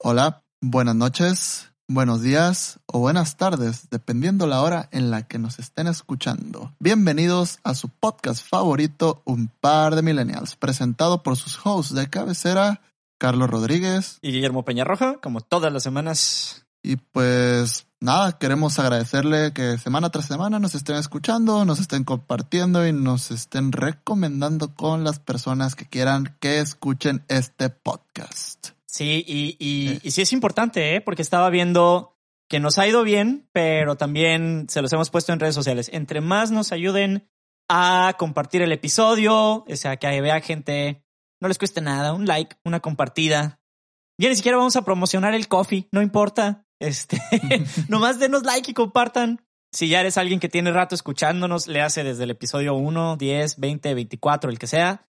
Hola, buenas noches, buenos días o buenas tardes, dependiendo la hora en la que nos estén escuchando. Bienvenidos a su podcast favorito, Un par de millennials, presentado por sus hosts de cabecera, Carlos Rodríguez y Guillermo Peñarroja, como todas las semanas. Y pues nada, queremos agradecerle que semana tras semana nos estén escuchando, nos estén compartiendo y nos estén recomendando con las personas que quieran que escuchen este podcast. Sí, y, y, y sí es importante, ¿eh? porque estaba viendo que nos ha ido bien, pero también se los hemos puesto en redes sociales. Entre más nos ayuden a compartir el episodio, o sea, que vea gente, no les cueste nada, un like, una compartida. Ya ni siquiera vamos a promocionar el coffee, no importa. Este, nomás denos like y compartan. Si ya eres alguien que tiene rato escuchándonos, le hace desde el episodio 1, 10, 20, 24, el que sea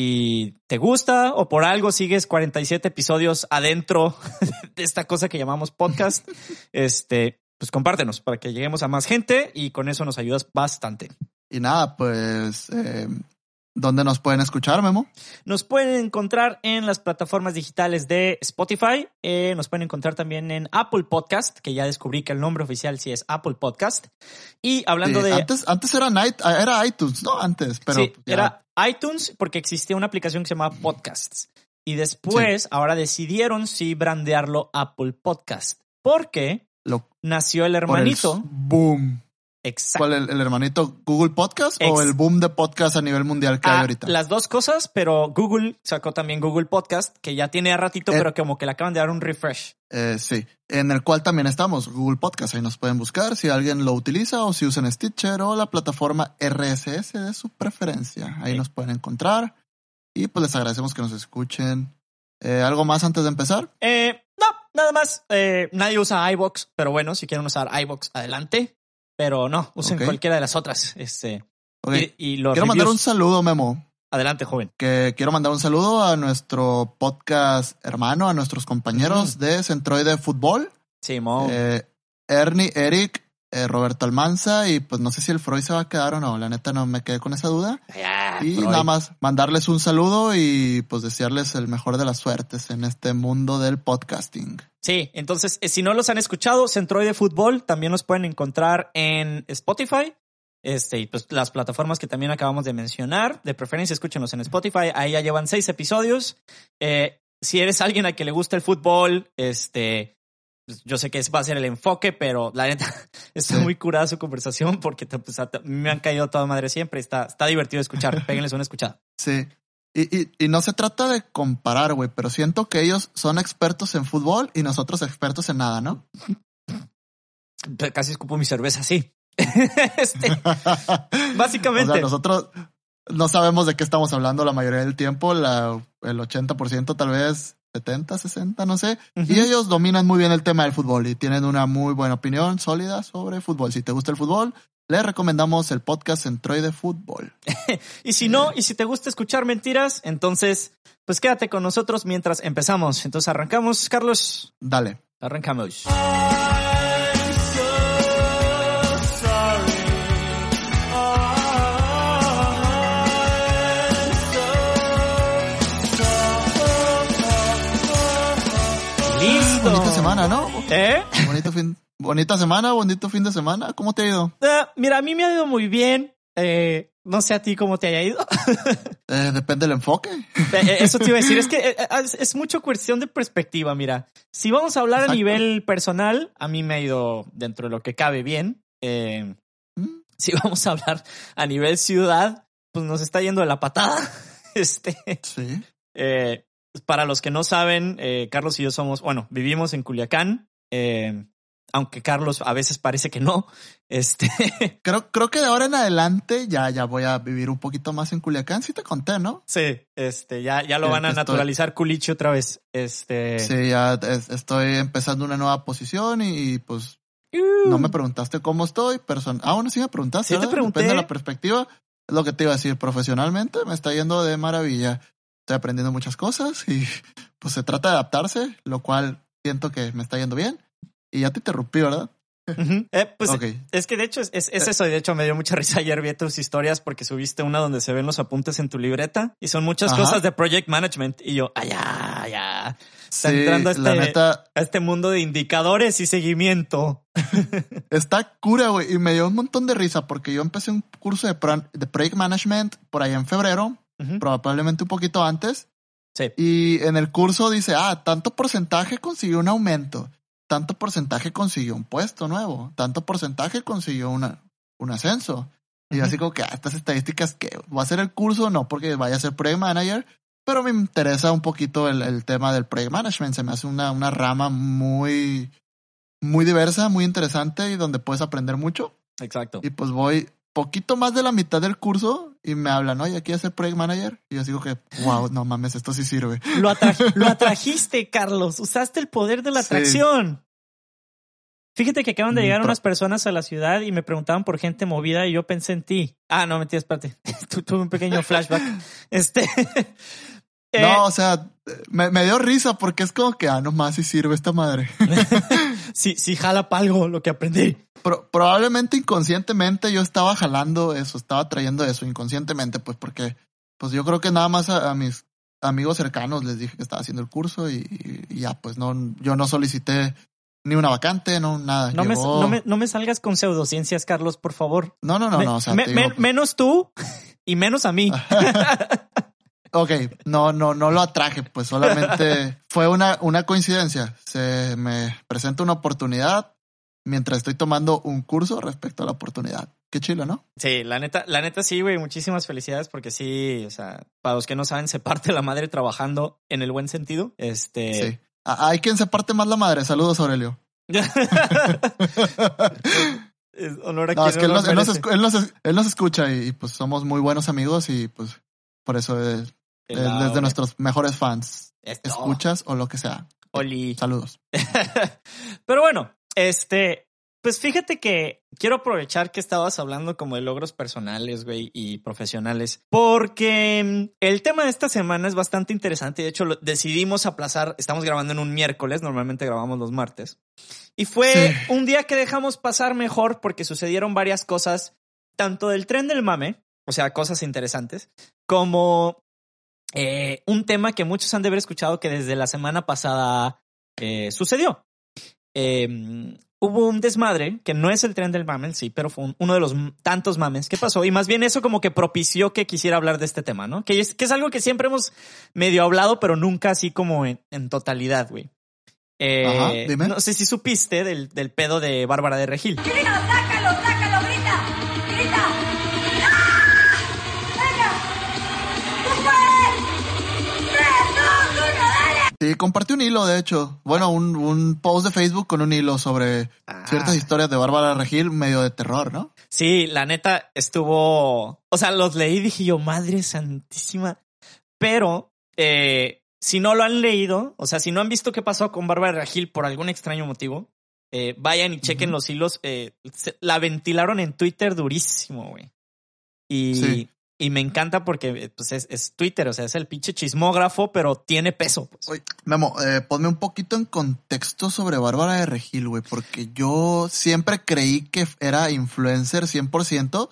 y te gusta o por algo sigues 47 episodios adentro de esta cosa que llamamos podcast, este, pues compártenos para que lleguemos a más gente y con eso nos ayudas bastante. Y nada, pues, eh, ¿dónde nos pueden escuchar, Memo? Nos pueden encontrar en las plataformas digitales de Spotify, eh, nos pueden encontrar también en Apple Podcast, que ya descubrí que el nombre oficial sí es Apple Podcast. Y hablando Sí, de... Antes, antes era, iTunes, ¿no? Antes, pero Sí, era iTunes porque existía una aplicación que se llamaba Podcasts. Y después, ahora decidieron sí brandearlo Apple Podcast. Porque lo, nació el hermanito. boom. Exacto. ¿Cuál, el, el hermanito Google Podcast o el boom de podcast a nivel mundial que hay Ah, ahorita? las dos cosas, pero Google sacó también Google Podcast, que ya tiene a ratito, Eh. pero como que le acaban de dar un refresh. Eh, sí, en el cual también estamos, Google Podcast. Ahí nos pueden buscar si alguien lo utiliza o si usan Stitcher o la plataforma RSS de su preferencia. Ahí Sí. nos pueden encontrar. Y pues les agradecemos que nos escuchen. Eh, ¿Algo más antes de empezar? Eh, no, nada más. Eh, nadie usa iBox, pero bueno, si quieren usar iBox, adelante. Pero no, usen cualquiera de las otras. Este, y, y los Quiero mandar un saludo, Memo. Adelante, joven. Que quiero mandar un saludo a nuestro podcast hermano, a nuestros compañeros de Centroide Fútbol. Simón. Eh, Ernie, Eric, eh, Roberto Almanza y pues no sé si el Freud se va a quedar o no. La neta no me quedé con esa duda. Y Freud. nada más mandarles un saludo y pues desearles el mejor de las suertes en este mundo del podcasting. Sí, entonces, eh, si no los han escuchado, Centroid de Fútbol también los pueden encontrar en Spotify. Este, y pues las plataformas que también acabamos de mencionar. De preferencia, escúchenlos en Spotify. Ahí ya llevan seis episodios. Eh, si eres alguien a que le gusta el fútbol, este, yo sé que ese va a ser el enfoque, pero la neta está muy curada su conversación porque pues, a- me han caído toda madre siempre. Está, está divertido escuchar. Péguenles una escuchada. Sí. Y, y, y no se trata de comparar, güey, pero siento que ellos son expertos en fútbol y nosotros expertos en nada, ¿no? Casi escupo mi cerveza, sí. este, O básicamente. sea, nosotros no sabemos de qué estamos hablando la mayoría del tiempo, la, el 80% tal vez, 70, 60, no sé. Y ellos dominan muy bien el tema del fútbol y tienen una muy buena opinión sólida sobre fútbol. Si te gusta el fútbol, les recomendamos el podcast Centroide de Fútbol. Y si no, y si te gusta escuchar mentiras, entonces, pues quédate con nosotros mientras empezamos. Entonces arrancamos, Carlos. Dale. Arrancamos. Semana, ¿no? ¿Eh? Bonito fin, bonita semana, bonito fin de semana. ¿Cómo te ha ido? Ah, mira, a mí me ha ido muy bien. Eh, no sé a ti cómo te haya ido. Eh, depende del enfoque. Eh, Eso te iba a decir, es que eh, eh, es, es mucho cuestión de perspectiva, mira. Si vamos a hablar Exacto. a nivel personal, a mí me ha ido dentro de lo que cabe bien. Eh, Mm, si vamos a hablar a nivel ciudad, pues nos está yendo de la patada. Este, Sí. eh, para los que no saben, eh, Carlos y yo somos, bueno, vivimos en Culiacán. eh, aunque Carlos a veces parece que no. Este, Creo, creo que de ahora en adelante ya, ya voy a vivir un poquito más en Culiacán. Sí te conté, ¿no? sí, este, ya, ya lo Eh, van a estoy- naturalizar culichi otra vez. Este, Sí, ya es- estoy empezando una nueva posición y, y, pues Uh. no me preguntaste cómo estoy. Person ah, bueno, sí me preguntaste. Sí te pregunté. Depende de la perspectiva. Es lo que te iba a decir. Profesionalmente me está yendo de maravilla. Estoy aprendiendo muchas cosas y pues se trata de adaptarse, lo cual siento que me está yendo bien. Y ya te interrumpí, ¿verdad? eh, pues es que de hecho es, es, eso y de hecho me dio mucha risa ayer vi tus historias porque subiste una donde se ven los apuntes en tu libreta y son muchas cosas de project management y yo, allá, allá. Está entrando a este, a este mundo de indicadores y seguimiento. Está cura, güey. Y me dio un montón de risa porque yo empecé un curso de, de project management por ahí en febrero, probablemente un poquito antes. Sí. Y en el curso dice, ah, tanto porcentaje consiguió un aumento tanto porcentaje consiguió un puesto nuevo, tanto porcentaje consiguió una, un ascenso. Y así como que ah, estas estadísticas que va a ser el curso, no porque vaya a ser project manager, pero me interesa un poquito el, tema del project management. Se me hace una, una rama muy, muy diversa, muy interesante y donde puedes aprender mucho. Exacto. Y pues voy poquito más de la mitad del curso y me hablan, oye, aquí ser project manager. Y yo digo que, wow, no mames, esto sí sirve. Lo, atrajiste, Carlos. Usaste el poder de la atracción. Fíjate que acaban de llegar unas personas a la ciudad y me preguntaban por gente movida y yo pensé en ti. Ah, no, mentira, espérate. Tuve un pequeño flashback. Este. Eh, no, o sea, me, dio risa porque es como que, ah, no más si sirve esta madre. sí, sí, jala para algo lo que aprendí. probablemente inconscientemente yo estaba jalando eso, estaba trayendo eso inconscientemente, pues porque, pues yo creo que nada más a, mis amigos cercanos les dije que estaba haciendo el curso y, ya, pues no, yo no solicité ni una vacante, no nada. No, me, no, me, salgas con pseudociencias, Carlos, por favor. No, no, no, no. Pues menos tú y menos a mí. ok, no, no, no lo atraje, pues solamente fue una, una coincidencia. Se me presenta una oportunidad mientras estoy tomando un curso respecto a la oportunidad. Qué chilo, ¿no? Sí, la neta, la neta sí, güey. Muchísimas felicidades porque sí, o sea, para los que no saben, se parte la madre trabajando en el buen sentido. Este. Sí. Hay quien se parte más la madre. Saludos, Aurelio. honor a es que él, nos, escucha y, pues somos muy buenos amigos y pues por eso es, de nuestros mejores fans. Escuchas o lo que sea. Oli. Saludos. Pero bueno, este, pues fíjate que quiero aprovechar que estabas hablando como de logros personales, güey, y profesionales, porque mm, el tema de esta semana es bastante interesante. De hecho, decidimos aplazar, estamos grabando en un miércoles, normalmente grabamos los martes. Y fue un día que dejamos pasar mejor porque sucedieron varias cosas, tanto del tren del mame, o sea, cosas interesantes, como eh, un tema que muchos han de haber escuchado que desde la semana pasada eh, sucedió. Eh, hubo un desmadre, que no es el tren del mame, sí, pero fue uno de los tantos mames que pasó. Y más bien eso como que propició que quisiera hablar de este tema, ¿no? Que es, que es algo que siempre hemos medio hablado, pero nunca así como en, totalidad, güey. Eh, no sé si supiste del, del pedo de Bárbara de Regil. Sí, compartí un hilo, de hecho. Bueno, un, un post de Facebook con un hilo sobre ah. ciertas historias de Bárbara Regil, medio de terror, ¿no? Sí, la neta estuvo. O sea, los leí y dije yo, madre santísima. Pero, eh, si no lo han leído, o sea, si no han visto qué pasó con Bárbara Regil por algún extraño motivo, eh, vayan y chequen los hilos. Eh, la ventilaron en Twitter durísimo, güey. Y, y me encanta porque pues es, Twitter, o sea, es el pinche chismógrafo, pero tiene peso. Pues. Oye, Memo, eh, ponme un poquito en contexto sobre Bárbara de Regil, güey, porque yo siempre creí que era influencer 100%,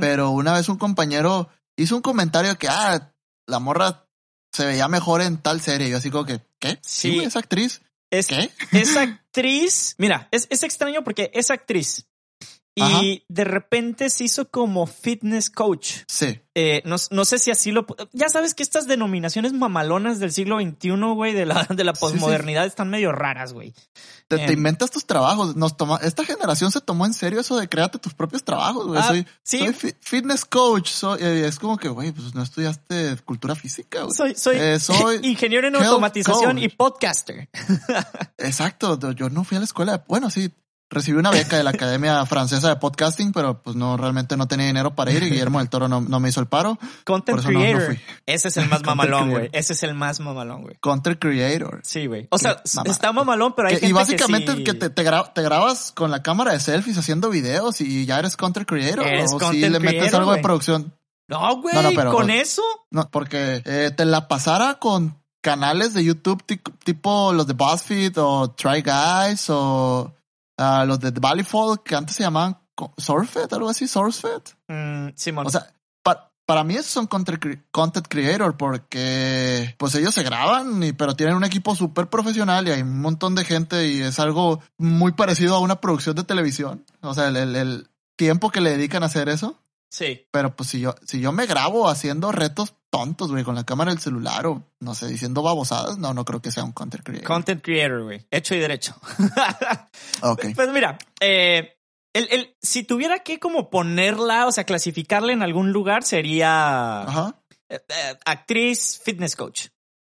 pero una vez un compañero hizo un comentario que, ah, la morra se veía mejor en tal serie. Yo así como que, ¿qué? Sí, es actriz. Es, ¿Qué? Es actriz. Mira, es, es extraño porque es actriz. Y de repente se hizo como fitness coach. Sí. Eh, no, no, sé si así lo... Ya sabes que estas denominaciones mamalonas del siglo XXI, güey, de la, de la posmodernidad están medio raras, güey. Te, te, em. inventas tus trabajos. Nos toma, esta generación se tomó en serio eso de créate tus propios trabajos, güey. Ah, soy, soy fitness coach. Soy, eh, es como que, güey, pues no estudiaste cultura física, güey. Soy, soy, eh, soy ingeniero en automatización y podcaster. Exacto. Yo no fui a la escuela. Bueno, sí, recibí una beca de la Academia Francesa de Podcasting, pero pues no, realmente no tenía dinero para ir y Guillermo del Toro no, no me hizo el paro. Content Creator. Ese es el más mamalón, güey. Ese es el más mamalón, güey. Content Creator. Sí, güey. O sea, está mamalón, pero hay que, Y básicamente que, te, te, grabas con la cámara de selfies haciendo videos y ya eres Content Creator. o si le metes algo de producción. No, güey, ¿con eso? No, porque eh, te la pasara con canales de YouTube tipo los de BuzzFeed o Try Guys o a los de Valleyfall, que antes se llamaban Sourcefed, algo así, Sourcefed. Mm, Simón. O sea, pa- para mí esos son content creator porque pues ellos se graban, y, pero tienen un equipo súper profesional y hay un montón de gente y es algo muy parecido a una producción de televisión. O sea, el, el- el tiempo que le dedican a hacer eso. sí. Pero pues si yo, si yo me grabo haciendo retos tontos, güey, con la cámara del celular o no sé, diciendo babosadas, no, no creo que sea un content creator. Content creator, güey. Hecho y derecho. ok. Pues mira, eh, el, el- si tuviera que como ponerla, o sea, clasificarla en algún lugar, sería Ajá. eh, eh, actriz, fitness coach.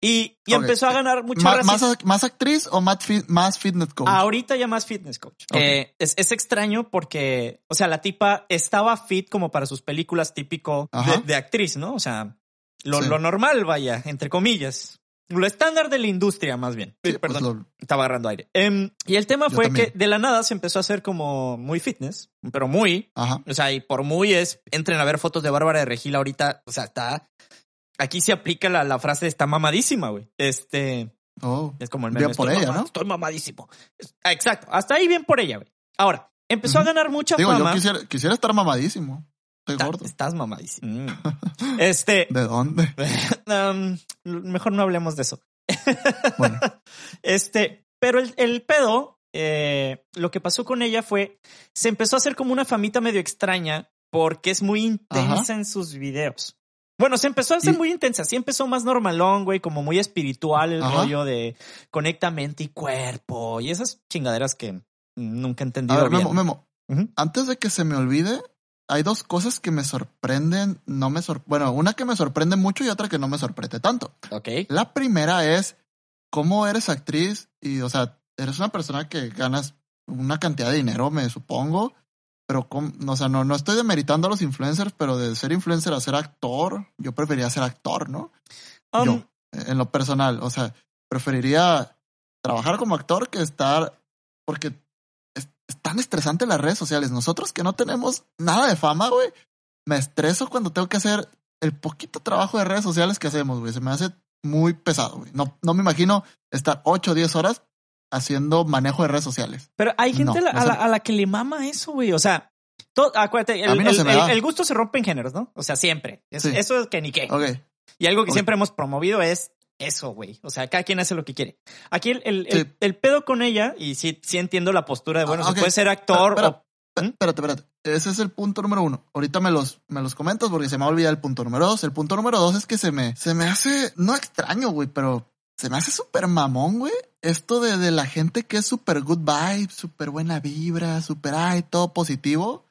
Y, y empezó a ganar mucha más, más actriz o más, fi- más fitness coach? Ahorita ya más fitness coach. Eh, es, es extraño porque, o sea, la tipa estaba fit como para sus películas típico de actriz, ¿no? O sea, lo, Sí. lo normal, vaya, entre comillas. Lo estándar de la industria, más bien. Sí, pues, Perdón, lo- estaba agarrando aire. Em, y el tema Yo fue también. que de la nada se empezó a hacer como muy fitness, pero muy, ajá. o sea, y por muy es, entren a ver fotos de Bárbara de Regil ahorita, o sea, está, aquí se aplica la, la frase de está mamadísima, güey. Este, Oh. es como el meme. Bien por estoy ella, ¿no? Estoy mamadísimo. Ah, Exacto. Hasta ahí bien por ella, güey. Ahora, empezó a ganar mucha Digo, fama. yo quisiera, quisiera estar mamadísimo. Estoy Ta- gordo. Estás mamadísimo. Mm. Este, ¿De dónde? um, mejor no hablemos de eso. Bueno, Este, pero el, el pedo, eh, lo que pasó con ella fue, se empezó a hacer como una famita medio extraña porque es muy intensa Ajá. en sus videos. Bueno, se empezó a hacer Y- muy intensa. Sí empezó más normalón, güey, como muy espiritual el Ajá. rollo de conecta mente y cuerpo y esas chingaderas que nunca he a entendido ver, bien. Memo, Memo, antes de que se me olvide, hay dos cosas que me sorprenden, no me sor bueno, una que me sorprende mucho y otra que no me sorprende tanto. Ok. La primera es cómo eres actriz y, o sea, eres una persona que ganas una cantidad de dinero, me supongo, pero, cómo- o sea, no, no estoy demeritando a los influencers, pero de ser influencer a ser actor, yo preferiría ser actor, ¿no? Um, yo, en lo personal, o sea, preferiría trabajar como actor que estar, porque es, tan estresante las redes sociales. Nosotros que no tenemos nada de fama, güey, me estreso cuando tengo que hacer el poquito trabajo de redes sociales que hacemos, güey. Se me hace muy pesado, güey. No, no me imagino estar 8 o 10 horas haciendo manejo de redes sociales. Pero hay gente No, a, la, a la que le mama eso, güey. O sea, todo, acuérdate, el, no el- gusto se rompe en géneros, ¿no? O sea, siempre. Es- Sí. Eso es que ni qué. Ok. Y algo que siempre hemos promovido es eso, güey. O sea, cada quien hace lo que quiere. Aquí el, el, el- Sí. el pedo con ella, y sí, sí entiendo la postura de, bueno, Ah, se puede ser actor Espera, o... ¿Mm? Espérate, espérate. Ese es el punto número uno. Ahorita me los, me los comentas porque se me ha olvidado el punto número dos. El punto número dos es que se me, se me hace, no extraño, güey, pero se me hace súper mamón, güey. Esto de, de la gente que es súper good vibe, súper buena vibra, súper, ay, todo positivo.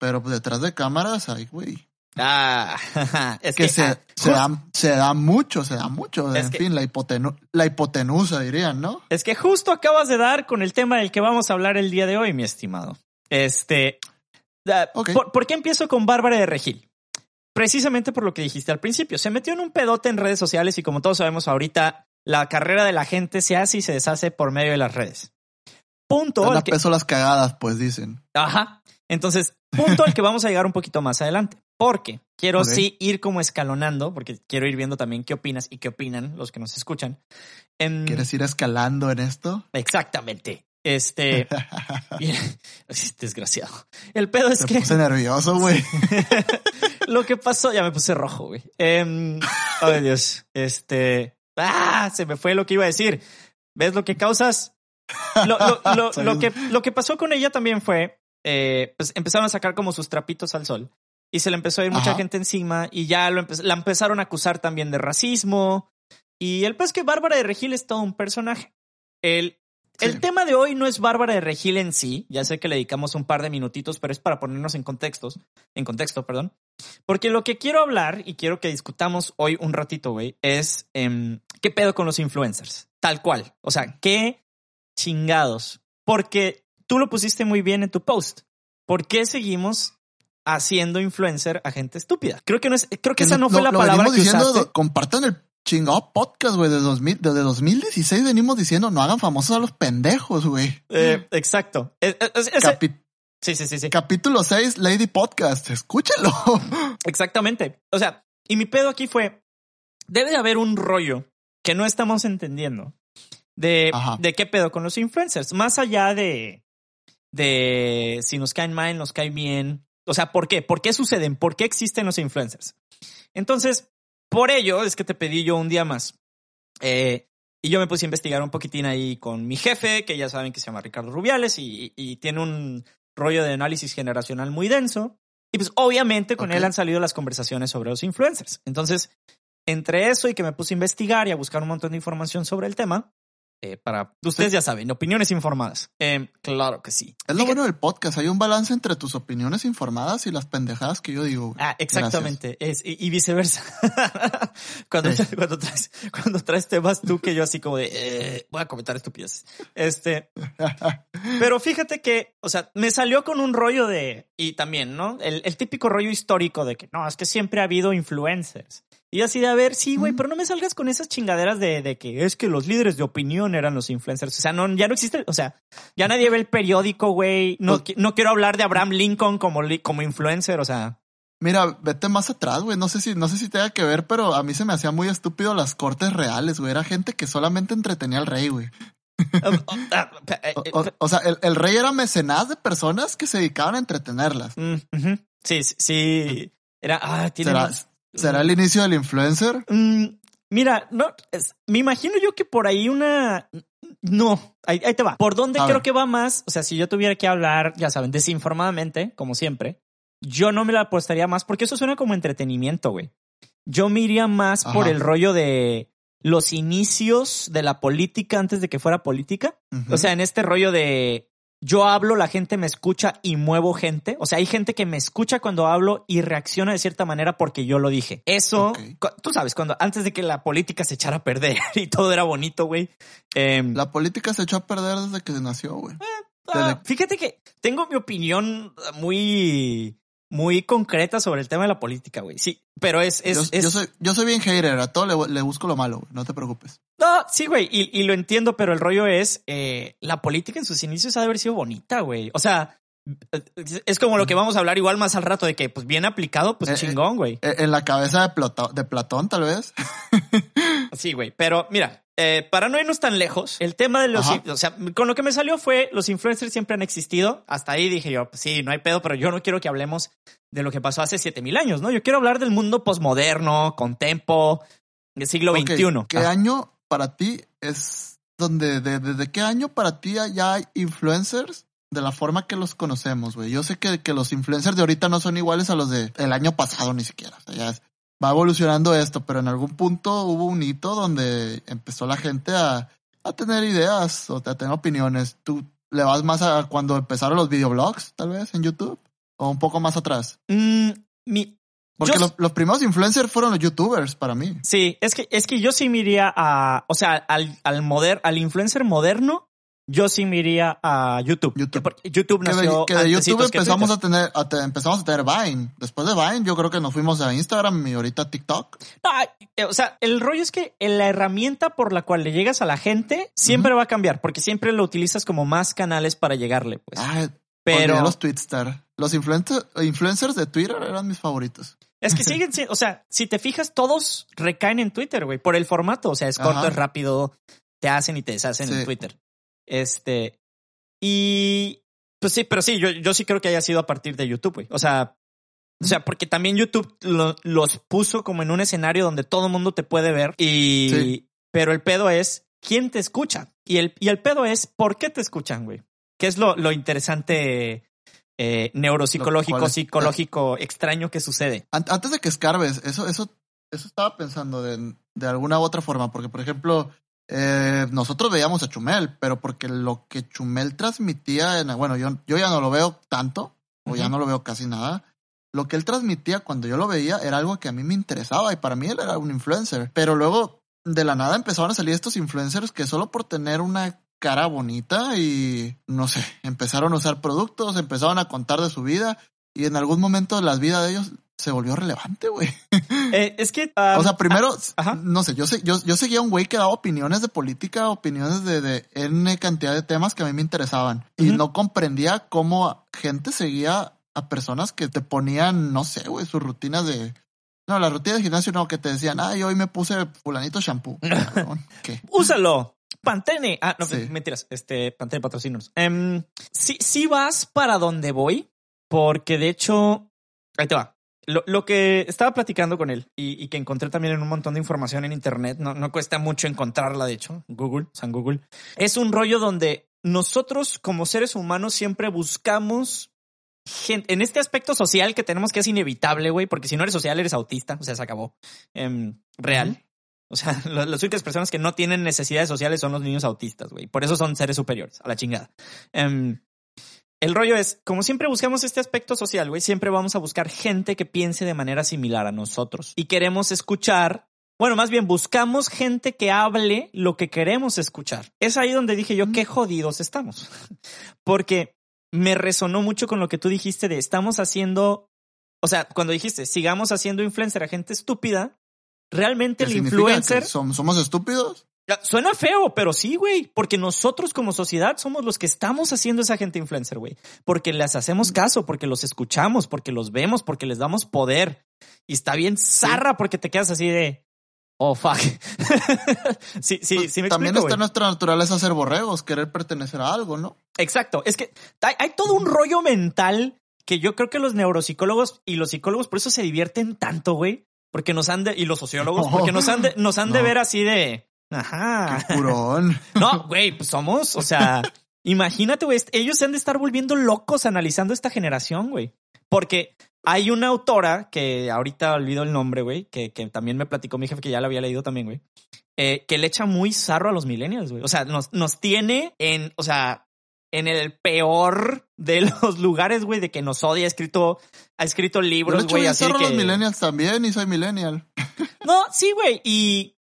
Pero pues, detrás de cámaras, ay, güey. Ah, es Que, que, se, ah, se, da, se da mucho, se da mucho. Es en que- fin, la, hipotenu, la hipotenusa, dirían, ¿no? Es que justo acabas de dar con el tema del que vamos a hablar el día de hoy, mi estimado. Este. ¿por, por qué empiezo con Bárbara de Regil? Precisamente por lo que dijiste al principio. Se metió en un pedote en redes sociales y como todos sabemos ahorita, la carrera de la gente se hace y se deshace por medio de las redes. Punto. Al que- peso las cagadas, pues dicen. Ajá. Entonces, punto al que vamos a llegar un poquito más adelante. Porque quiero sí ir como escalonando, porque quiero ir viendo también qué opinas y qué opinan los que nos escuchan. Em, ¿Quieres ir escalando en esto? Exactamente. Este, desgraciado. El pedo es Te que puse nervioso, güey. lo que pasó, ya me puse rojo, güey. Ay, Dios. Este, ah, se me fue lo que iba a decir. ¿Ves lo que causas? Lo, lo- lo- que, lo que pasó con ella también fue, eh, pues empezaron a sacar como sus trapitos al sol y se le empezó a ir mucha Ajá. gente encima y ya lo empe- la empezaron a acusar también de racismo. Y el pez que Bárbara de Regil es todo un personaje. El, el tema de hoy no es Bárbara de Regil en sí, ya sé que le dedicamos un par de minutitos, pero es para ponernos en contextos, en contexto, perdón. Porque lo que quiero hablar y quiero que discutamos hoy un ratito, güey, es em, qué pedo con los influencers, tal cual. O sea, qué chingados. Porque tú lo pusiste muy bien en tu post. ¿Por qué seguimos haciendo influencer a gente estúpida? Creo que no es, creo que esa no fue la palabra que diciendo, usaste. compartan el chingado podcast, güey, desde, 2000, desde 2016 venimos diciendo, no hagan famosos a los pendejos, güey. Eh, exacto. Es- es- ese- Capi- sí, sí, sí, sí. capítulo 6, Lady Podcast, escúchalo. Exactamente. O sea, y mi pedo aquí fue, debe de haber un rollo que no estamos entendiendo de, Ajá. de qué pedo con los influencers, más allá de, de si nos caen mal, nos caen bien. O sea, ¿por qué? ¿Por qué suceden? ¿Por qué existen los influencers? Entonces, por ello es que te pedí yo un día más. Eh, y yo me puse a investigar un poquitín ahí con mi jefe, que ya saben que se llama Ricardo Rubiales y, y tiene un rollo de análisis generacional muy denso. Y pues obviamente con él han salido las conversaciones sobre los influencers. Entonces, entre eso y que me puse a investigar y a buscar un montón de información sobre el tema, eh, para ustedes ya saben, opiniones informadas. Eh, claro que sí. Es lo bueno del podcast. Hay un balance entre tus opiniones informadas y las pendejadas que yo digo. Ah, exactamente. Es, y, viceversa. cuando, cuando, traes, cuando traes temas tú que yo así como de eh, voy a comentar estupideces. Este, pero fíjate que, o sea, me salió con un rollo de, y también, ¿no? El, el típico rollo histórico de que no, es que siempre ha habido influencers. Y así de, a ver, sí, güey, pero no me salgas con esas chingaderas de, de, que es que los líderes de opinión eran los influencers. O sea, no, ya no existe, o sea, ya nadie ve el periódico, güey. No, pues no quiero hablar de Abraham Lincoln como, como influencer, o sea. Mira, vete más atrás, güey. No sé si, no sé si tenga que ver, pero a mí se me hacía muy estúpido las cortes reales, güey. Era gente que solamente entretenía al rey, güey. Ah, eh, o, sea, el, rey era mecenaz de personas que se dedicaban a entretenerlas. Mm, sí, sí. Era, ah, tiene ¿Será el inicio del influencer? Mm, mira, no, me imagino yo que por ahí una... No, ahí, te va. ¿Por dónde creo que va más? O sea, si yo tuviera que hablar, ya saben, desinformadamente, como siempre, yo no me la apostaría más porque eso suena como entretenimiento, güey. Yo me iría más por el rollo de los inicios de la política antes de que fuera política. O sea, en este rollo de yo hablo, la gente me escucha y muevo gente. O sea, hay gente que me escucha cuando hablo y reacciona de cierta manera porque yo lo dije. Eso, tú sabes, cuando antes de que la política se echara a perder y todo era bonito, güey. Em, la política se echó a perder desde que nació, güey. Eh, ah, fíjate que tengo mi opinión muy muy concreta sobre el tema de la política, güey. Sí, pero es... es, yo, soy, yo soy bien hater, a todo le, le busco lo malo, no te preocupes. No, sí, güey, y, y, lo entiendo, pero el rollo es, eh, la política en sus inicios ha de haber sido bonita, güey. O sea, es como lo que vamos a hablar igual más al rato de que, pues bien aplicado, pues eh, chingón, güey. Eh, en la cabeza de, Platón, de Platón, tal vez. sí, güey, pero mira, eh, para no irnos tan lejos, el tema de los, o sea, con lo que me salió fue los influencers siempre han existido. Hasta ahí dije yo, pues sí, no hay pedo, pero yo no quiero que hablemos de lo que pasó hace 7000 años, ¿no? Yo quiero hablar del mundo posmoderno, con tempo, del siglo XXI. ¿Qué año para ti es donde, desde qué año para ti ya hay influencers de la forma que los conocemos, güey? Yo sé que, que, los influencers de ahorita no son iguales a los del año pasado ni siquiera. O sea, ya es, va evolucionando esto, pero en algún punto hubo un hito donde empezó la gente a, a tener ideas o a tener opiniones. ¿Tú le vas más a cuando empezaron los videoblogs, tal vez, en YouTube? ¿O un poco más atrás? Mm, mi, porque los, primeros influencers fueron los youtubers para mí. Sí, es que, es que yo sí me iría a, o sea, al, al, moder, al influencer moderno yo sí me iría a YouTube. YouTube, YouTube nació que de, YouTube empezamos a tener, empezamos a tener Vine. Después de Vine, yo creo que nos fuimos a Instagram y ahorita TikTok. Eh, o sea, el rollo es que la herramienta por la cual le llegas a la gente siempre va a cambiar, porque siempre lo utilizas como más canales para llegarle. Pues. Ah, pero los Twitstar. Los influencers de Twitter eran mis favoritos. Es que siguen o sea, si te fijas, todos recaen en Twitter, güey, por el formato. O sea, es corto, es rápido, te hacen y te deshacen en Twitter. Este, y pues sí, pero sí, yo, yo sí creo que haya sido a partir de YouTube, güey. O sea, o sea, porque también YouTube los puso como en un escenario donde todo el mundo te puede ver y, pero el pedo es quién te escucha y el, y el pedo es por qué te escuchan, güey. Que es lo, lo interesante eh, neuropsicológico, psicológico, extraño que sucede. Antes de que escarbes, eso, eso, eso estaba pensando de, de alguna u otra forma, porque por ejemplo, eh, nosotros veíamos a Chumel, pero porque lo que Chumel transmitía, en, bueno, yo, yo ya no lo veo tanto, o ya no lo veo casi nada. Lo que él transmitía cuando yo lo veía era algo que a mí me interesaba y para mí él era un influencer. Pero luego de la nada empezaron a salir estos influencers que solo por tener una cara bonita y no sé, empezaron a usar productos, empezaron a contar de su vida y en algún momento la vida de ellos se volvió relevante, güey. Eh, es que. o sea, primero, ah, no sé, yo, sé, yo, yo seguía un güey que daba opiniones de política, opiniones de, de N cantidad de temas que a mí me interesaban. Y no comprendía cómo gente seguía a personas que te ponían, no sé, güey, sus rutinas de. No, la rutina de gimnasio no, que te decían, ay, hoy me puse fulanito shampoo. ¿Qué? Úsalo. Pantene. Ah, no, Sí. mentiras. Este, Pantene patrocínanos. Em, sí, sí vas para donde voy, porque de hecho, ahí te va. Lo, lo que estaba platicando con él y, y que encontré también en un montón de información en internet, no, no cuesta mucho encontrarla, de hecho, Google, San Google, es un rollo donde nosotros como seres humanos siempre buscamos gente, en este aspecto social que tenemos que es inevitable, güey, porque si no eres social eres autista, o sea, se acabó. Em, real. O sea, las únicas personas que no tienen necesidades sociales son los niños autistas, güey. Por eso son seres superiores, a la chingada. Em, el rollo es, como siempre buscamos este aspecto social, güey, siempre vamos a buscar gente que piense de manera similar a nosotros. Y queremos escuchar, bueno, más bien buscamos gente que hable lo que queremos escuchar. Es ahí donde dije yo, qué jodidos estamos. Porque me resonó mucho con lo que tú dijiste de estamos haciendo, o sea, cuando dijiste, sigamos haciendo influencer a gente estúpida, realmente ¿Qué el influencer... ¿Que som- ¿Somos estúpidos? Suena feo, pero sí, güey, porque nosotros como sociedad somos los que estamos haciendo esa gente influencer, güey, porque les hacemos caso, porque los escuchamos, porque los vemos, porque les damos poder. Y está bien zarra porque te quedas así de, oh, fuck. sí, sí, Pues sí me También explico, está en nuestra naturaleza ser borregos, querer pertenecer a algo, ¿no? Exacto, es que hay, hay todo un rollo mental que yo creo que los neuropsicólogos y los psicólogos por eso se divierten tanto, güey, porque nos han de, y los sociólogos, porque nos han de, nos han de ver así de, ajá. Qué purón. No, güey, pues somos, o sea, imagínate, güey, ellos se han de estar volviendo locos analizando esta generación, güey. Porque hay una autora que ahorita olvido el nombre, güey, que, que también me platicó mi jefe que ya la había leído también, güey, eh, que le echa muy zarro a los millennials, güey. O sea, nos, nos tiene en, o sea, en el peor de los lugares, güey, de que nos odia, ha escrito, ha escrito Yo le libros, echo güey, así zarro a que... los millennials también y soy millennial. No, sí, güey. Y.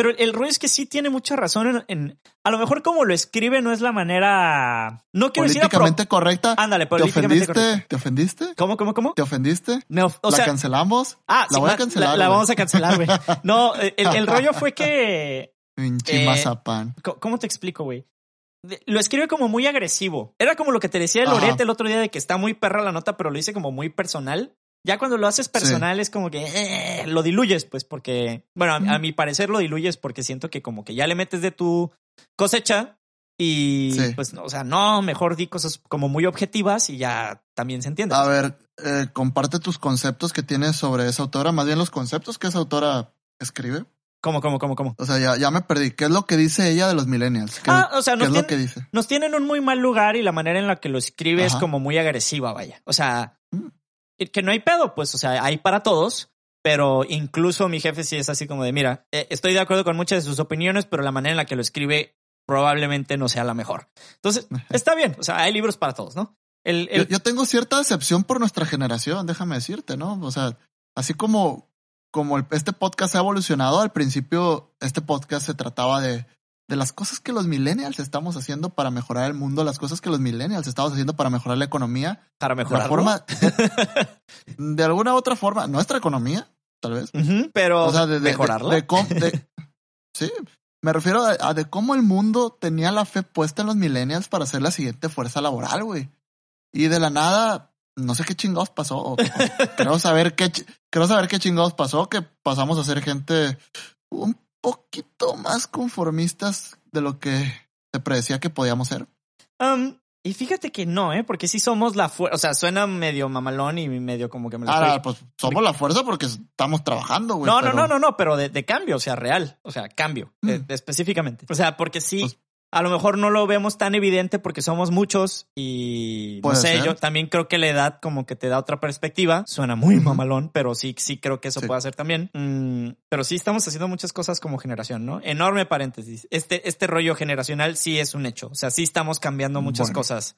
Pero el rollo es que sí tiene mucha razón en, en- A lo mejor como lo escribe no es la manera. No quiero decir Políticamente correcta. Ándale, ¿Te ofendiste? ¿Te ofendiste? ¿Cómo, cómo, cómo? ¿Te ofendiste? Me of- o ¿La sea, cancelamos? ah, la sí, voy a cancelar, La, vamos a cancelar, güey. No, el, el rollo fue que. Pinche Eh, mazapán. ¿Cómo te explico, güey? Lo escribe como muy agresivo. Era como lo que te decía Ajá. Lorete el otro día de que está muy perra la nota, pero lo dice como muy personal. Ya cuando lo haces personal es como que eh, lo diluyes, pues, porque, bueno, a, mi parecer lo diluyes porque siento que como que ya le metes de tu cosecha y Sí. pues, o sea, no, mejor di cosas como muy objetivas y ya también se entiende. A ver, eh, comparte tus conceptos que tienes sobre esa autora, más bien los conceptos que esa autora escribe. ¿Cómo, cómo, cómo, cómo? O sea, ya, ya me perdí. ¿Qué es lo que dice ella de los millennials? ¿Qué, Ah, o sea, qué es lo que dice? nos tienen un muy mal lugar y la manera en la que lo escribe es como muy agresiva, vaya. O sea, Mm. Que no hay pedo, pues, o sea, hay para todos, pero incluso mi jefe sí es así como de, mira, eh, estoy de acuerdo con muchas de sus opiniones, pero la manera en la que lo escribe probablemente no sea la mejor. Entonces, está bien, o sea, hay libros para todos, ¿no? El, el- Yo, yo tengo cierta decepción por nuestra generación, déjame decirte, ¿no? O sea, así como, como el- este podcast ha evolucionado, al principio este podcast se trataba de, de las cosas que los millennials estamos haciendo para mejorar el mundo, las cosas que los millennials estamos haciendo para mejorar la economía. para mejorar. La forma, de alguna u otra forma, nuestra economía, tal vez. pero O sea, de, de- mejorarla. de- de de- sí, me refiero a, a de cómo el mundo tenía la fe puesta en los millennials para ser la siguiente fuerza laboral, güey. Y de la nada, no sé qué chingados pasó. o- o creo saber qué, creo saber qué chingados pasó, que pasamos a ser gente un poquito más conformistas de lo que se predecía que podíamos ser. Um, y fíjate que no, ¿eh? Porque sí somos la fuerza, o sea, suena medio mamalón y medio como que me Ahora, estoy- pues somos la fuerza porque estamos trabajando, güey. No, pero- no, no, no, no, pero de, de cambio, o sea, real, o sea, cambio, de- Mm. de específicamente. O sea, porque sí, Pues- a lo mejor no lo vemos tan evidente porque somos muchos y no sé, ser. yo también creo que la edad como que te da otra perspectiva. Suena muy mamalón, pero sí, sí creo que eso Sí. puede ser también. Mm, pero sí estamos haciendo muchas cosas como generación, ¿no? Enorme paréntesis. Este, este rollo generacional sí es un hecho. O sea, sí estamos cambiando muchas Bueno. cosas.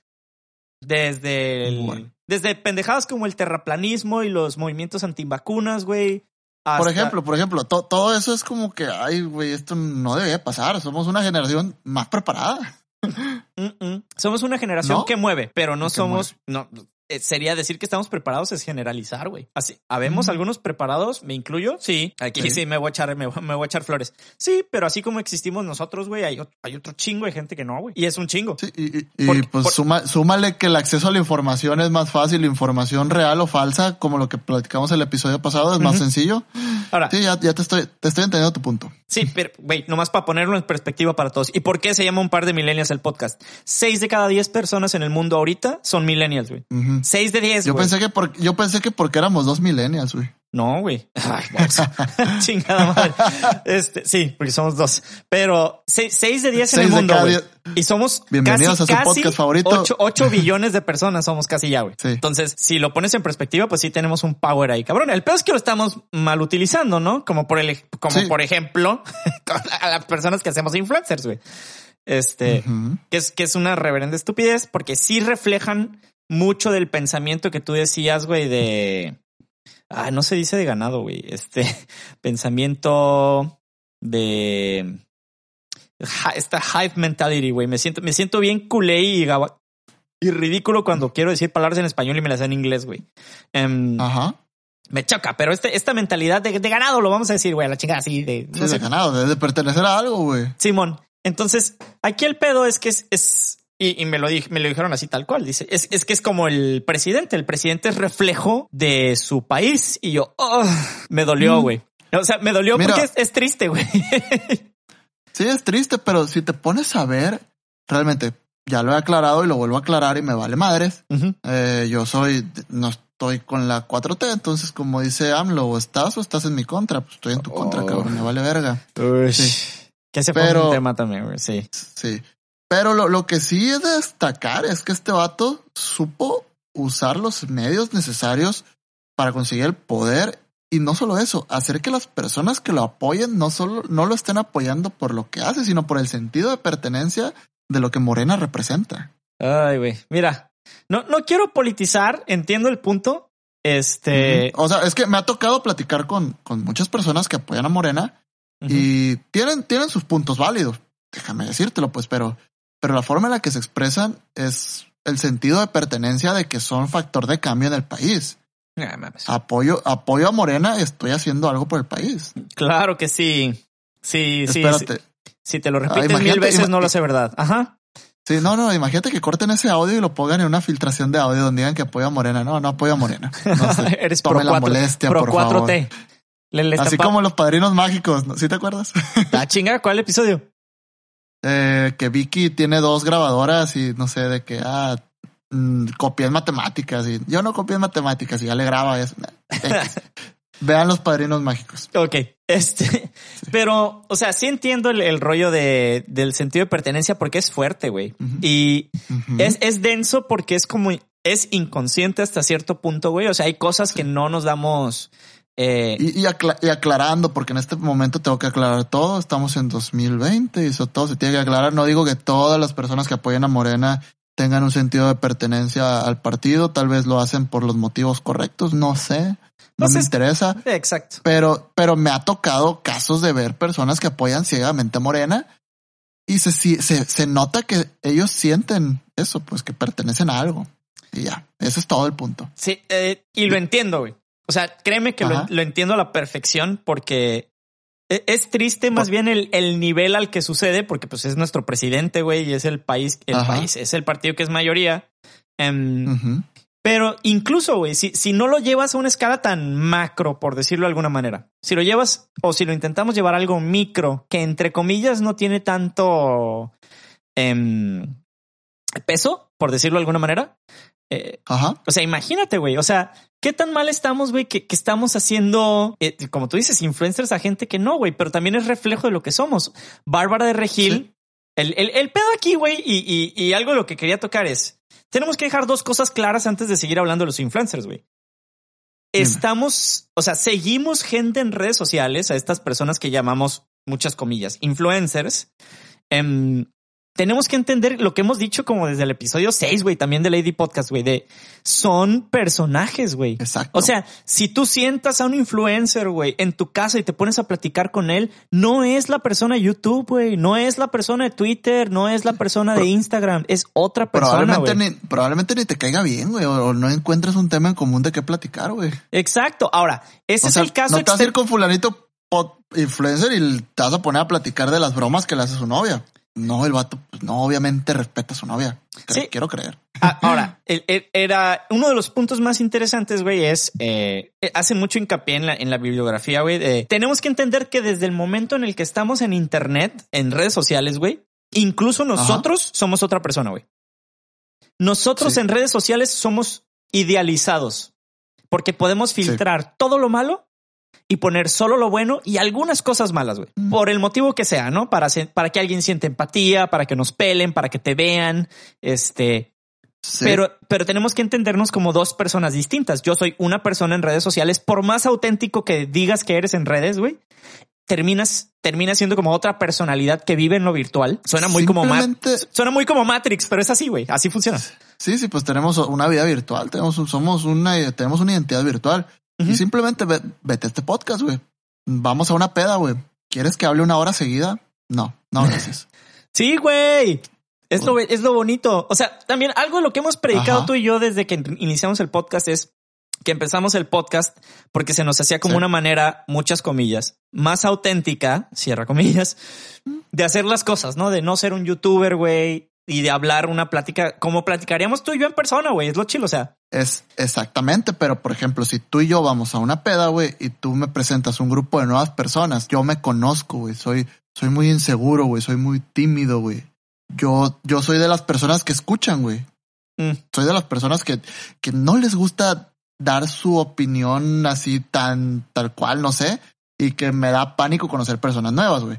Desde el- Bueno. desde pendejadas como el terraplanismo y los movimientos antivacunas, güey. Por ejemplo, por ejemplo, to- todo eso es como que, ay, güey, esto no debería pasar. Somos una generación más preparada. Mm, mm. Somos una generación ¿No? que mueve, pero no Que somos, no, sería decir que estamos preparados es generalizar, güey. Así, ¿habemos algunos preparados? ¿Me incluyo? Sí. Aquí sí, me voy a echar, me, voy a echar flores. Sí, pero así como existimos nosotros, güey, hay, hay otro chingo de gente que no, güey. Y es un chingo. Sí, y, pues súmale que el acceso a la información es más fácil, información real o falsa, como lo que platicamos el episodio pasado, es más sencillo. Ahora. Sí, ya, ya te estoy, te estoy entendiendo tu punto. Sí, pero, güey, nomás para ponerlo en perspectiva para todos. ¿Y por qué se llama un par de millennials el podcast? Seis de cada diez personas en el mundo ahorita son millennials, güey. Seis de diez, yo pensé que por, Yo pensé que porque éramos dos millennials, güey. No, güey. Chingada madre. Este, sí, porque somos dos. Pero seis, de diez en el mundo. Y somos Bienvenidos casi, a su podcast favorito. Ocho, billones de personas somos casi ya, güey. Entonces, si lo pones en perspectiva, pues sí tenemos un power ahí, cabrón. El peor es que lo estamos mal utilizando, ¿no? Como por el, como por ejemplo, a las personas que hacemos influencers, güey. Este, que es, que es una reverenda estupidez porque sí reflejan mucho del pensamiento que tú decías, güey, de Ah, no se dice de ganado, güey. Este pensamiento de esta hive mentality, güey. Me siento, me siento bien culé y, y ridículo cuando quiero decir palabras en español y me las en inglés, güey. Em, Ajá. Me choca, pero este, esta mentalidad de, ganado lo vamos a decir, güey, la chingada así de. de ganado, de, pertenecer a algo, güey. Simón. Entonces, aquí el pedo es que es, es y, me, lo me lo dijeron así tal cual. Dice, es, es, que es como el presidente. El presidente es reflejo de su país. Y yo, oh, me dolió, mm. güey. O sea, me dolió porque es, triste, güey. sí, es triste, pero si te pones a ver, realmente ya lo he aclarado y lo vuelvo a aclarar y me vale madres. Eh, yo soy, no estoy con la 4T, entonces como dice AMLO, o estás o estás en mi contra, pues estoy en tu contra, oh. cabrón, me vale verga. Sí. Que se pero, un tema también, güey. Sí. Sí. Pero lo, lo que sí es de destacar es que este vato supo usar los medios necesarios para conseguir el poder y no solo eso, hacer que las personas que lo apoyen no solo no lo estén apoyando por lo que hace, sino por el sentido de pertenencia de lo que Morena representa. Ay, güey. Mira, no, no quiero politizar, entiendo el punto. Este. O sea, es que me ha tocado platicar con, con muchas personas que apoyan a Morena y tienen, tienen sus puntos válidos. Déjame decírtelo, pues, pero pero la forma en la que se expresan es el sentido de pertenencia de que son factor de cambio en el país. apoyo, apoyo a Morena, estoy haciendo algo por el país. Claro que sí. Sí, sí. Espérate. Si, te lo repites mil veces, no lo hace verdad. Ajá. Sí, no, no, imagínate que corten ese audio y lo pongan en una filtración de audio donde digan que apoyo a Morena. No, no apoyo a Morena. Eres pro la molestia, por 4T. Así como los padrinos mágicos, ¿sí te acuerdas? La chinga, ¿cuál episodio? Eh, que Vicky tiene dos grabadoras y no sé de qué, ah, mm, copié en matemáticas y yo no copié en matemáticas y ya le graba. Vean los padrinos mágicos. Ok, este, pero, o sea, sí entiendo el, rollo de, del sentido de pertenencia porque es fuerte, güey. Y es, es denso porque es como, es inconsciente hasta cierto punto, güey. O sea, hay cosas que no nos damos eh, y, aclarando, porque en este momento tengo que aclarar todo. Estamos en 2020 y eso todo se tiene que aclarar. No digo que todas las personas que apoyan a Morena tengan un sentido de pertenencia al partido. Tal vez lo hacen por los motivos correctos. No sé. No me interesa. Exacto. Pero, pero me ha tocado casos de ver personas que apoyan ciegamente a Morena y se, se, se nota que ellos sienten eso, pues que pertenecen a algo. Y ya, ese es todo el punto. Sí, eh, y lo entiendo, güey. O sea, créeme que lo, entiendo a la perfección porque e, es triste más bien el, el, nivel al que sucede porque pues es nuestro presidente, güey, y es el país, el país, es el partido que es mayoría. Em, pero incluso, güey, si, si no lo llevas a una escala tan macro, por decirlo de alguna manera, si lo llevas o si lo intentamos llevar a algo micro, que entre comillas no tiene tanto em, peso, por decirlo de alguna manera, eh, Ajá. O sea, imagínate, güey. O sea, ¿qué tan mal estamos, güey? Que, estamos haciendo, eh, como tú dices, influencers a gente que no, güey, pero también es reflejo de lo que somos. Bárbara de Regil. El, el, pedo aquí, güey, y, y, algo de lo que quería tocar es, tenemos que dejar dos cosas claras antes de seguir hablando de los influencers, güey. Estamos, o sea, seguimos gente en redes sociales, a estas personas que llamamos, muchas comillas, influencers, em, tenemos que entender lo que hemos dicho como desde el episodio 6, güey, también de Lady Podcast, güey, de son personajes, güey. Exacto. O sea, si tú sientas a un influencer, güey, en tu casa y te pones a platicar con él, no es la persona de YouTube, güey, no es la persona de Twitter, no es la persona de Instagram, es otra persona, probablemente ni, probablemente ni te caiga bien, güey, o, no encuentres un tema en común de qué platicar, güey. Exacto. Ahora, ese O es sea, el caso no te vas a ir con fulanito influencer y te vas a poner a platicar de las bromas que le hace su novia. No, el vato, pues, no, obviamente respeta a su novia. Sí. Quiero creer. Ah, ahora, el- el- era uno de los puntos más interesantes, güey, es eh, eh, hace mucho hincapié en la, en la bibliografía, güey. tenemos que entender que desde el momento en el que estamos en Internet, en redes sociales, güey, incluso nosotros somos otra persona, güey. Nosotros Sí. en redes sociales somos idealizados porque podemos filtrar todo lo malo y poner solo lo bueno y algunas cosas malas, güey. Mm. Por el motivo que sea, ¿no? Para, para que alguien sienta empatía, para que nos pelen, para que te vean, este, Sí. pero, pero tenemos que entendernos como dos personas distintas. Yo soy una persona en redes sociales, por más auténtico que digas que eres en redes, güey, terminas, terminas siendo como otra personalidad que vive en lo virtual. Suena muy como suena muy como Matrix, pero es así, güey. Así funciona. Sí, sí, pues tenemos una vida virtual, tenemos, somos una, tenemos una identidad virtual. Y simplemente ve- vete a este podcast, güey. Vamos a una peda, güey. ¿Quieres que hable una hora seguida? No, no, gracias. Sí, güey. Es lo, es lo bonito. O sea, también algo de lo que hemos predicado Ajá. tú y yo desde que iniciamos el podcast es que empezamos el podcast porque se nos hacía como Sí. una manera, muchas comillas, más auténtica, cierra comillas, de hacer las cosas, ¿no? De no ser un youtuber, güey, y de hablar una plática como platicaríamos tú y yo en persona, güey. Es lo chilo. O sea, Es exactamente, pero por ejemplo, si tú y yo vamos a una peda, güey, y tú me presentas un grupo de nuevas personas, yo me conozco, güey, soy, soy muy inseguro, güey, soy muy tímido, güey. Yo, yo soy de las personas que escuchan, güey. mm, Soy de las personas que, que no les gusta dar su opinión así tan, tal cual, no sé, y que me da pánico conocer personas nuevas, güey.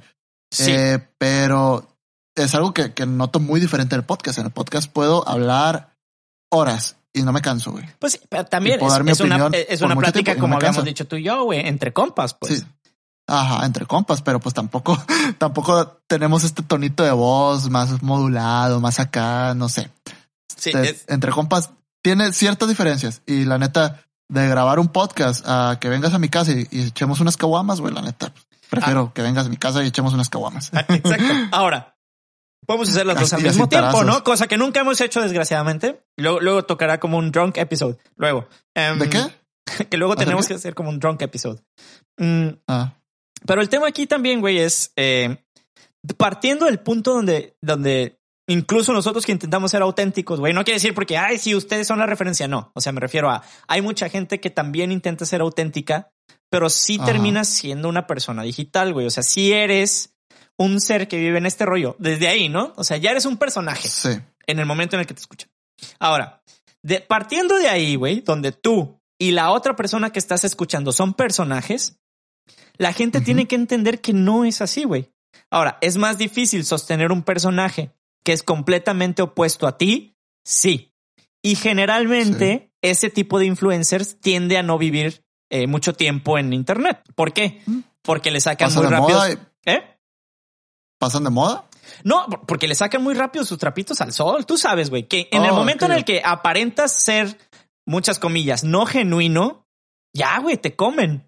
sí. Eh, pero es algo que, que noto muy diferente en el podcast. En el podcast puedo hablar horas y no me canso, güey. pues pero también es, una, es una plática no como habíamos dicho tú y yo, güey, entre compas, pues. Sí. Ajá, entre compas, pero pues tampoco, tampoco tenemos este tonito de voz más modulado, más acá, no sé. Sí, es- Entre compas tiene ciertas diferencias y la neta de grabar un podcast a que vengas a mi casa y, y echemos unas caguamas, güey, la neta. Prefiero Ah. que vengas a mi casa y echemos unas caguamas. Exacto. Ahora, podemos hacer las dos al mismo tiempo, tarazos. ¿no? Cosa que nunca hemos hecho, desgraciadamente. Luego, luego tocará como un drunk episode. Luego. Em, ¿De qué? Que luego ¿Hacer tenemos que hacer como un drunk episode. Mm, Ah, pero el tema aquí también, güey, es eh, partiendo del punto donde, donde incluso nosotros que intentamos ser auténticos, güey, no quiere decir porque, ay, sí, ustedes son la referencia, no. O sea, me refiero a, hay mucha gente que también intenta ser auténtica, pero sí Ajá. terminas siendo una persona digital, güey. O sea, sí eres un ser que vive en este rollo desde ahí, ¿no? O sea, ya eres un personaje sí. en el momento en el que te escuchan. Ahora, de, partiendo de ahí, güey, donde tú y la otra persona que estás escuchando son personajes, la gente tiene que entender que no es así, güey. Ahora, ¿es más difícil sostener un personaje que es completamente opuesto a ti? Sí. Y generalmente ese tipo de influencers tiende a no vivir eh, mucho tiempo en Internet. ¿Por qué? Porque le sacan muy rápido. y- ¿Eh? ¿Pasan de moda? No, porque le sacan muy rápido sus trapitos al sol. Tú sabes, güey, que en el Oh, momento en el que aparentas ser, muchas comillas, no genuino, ya, güey, te comen.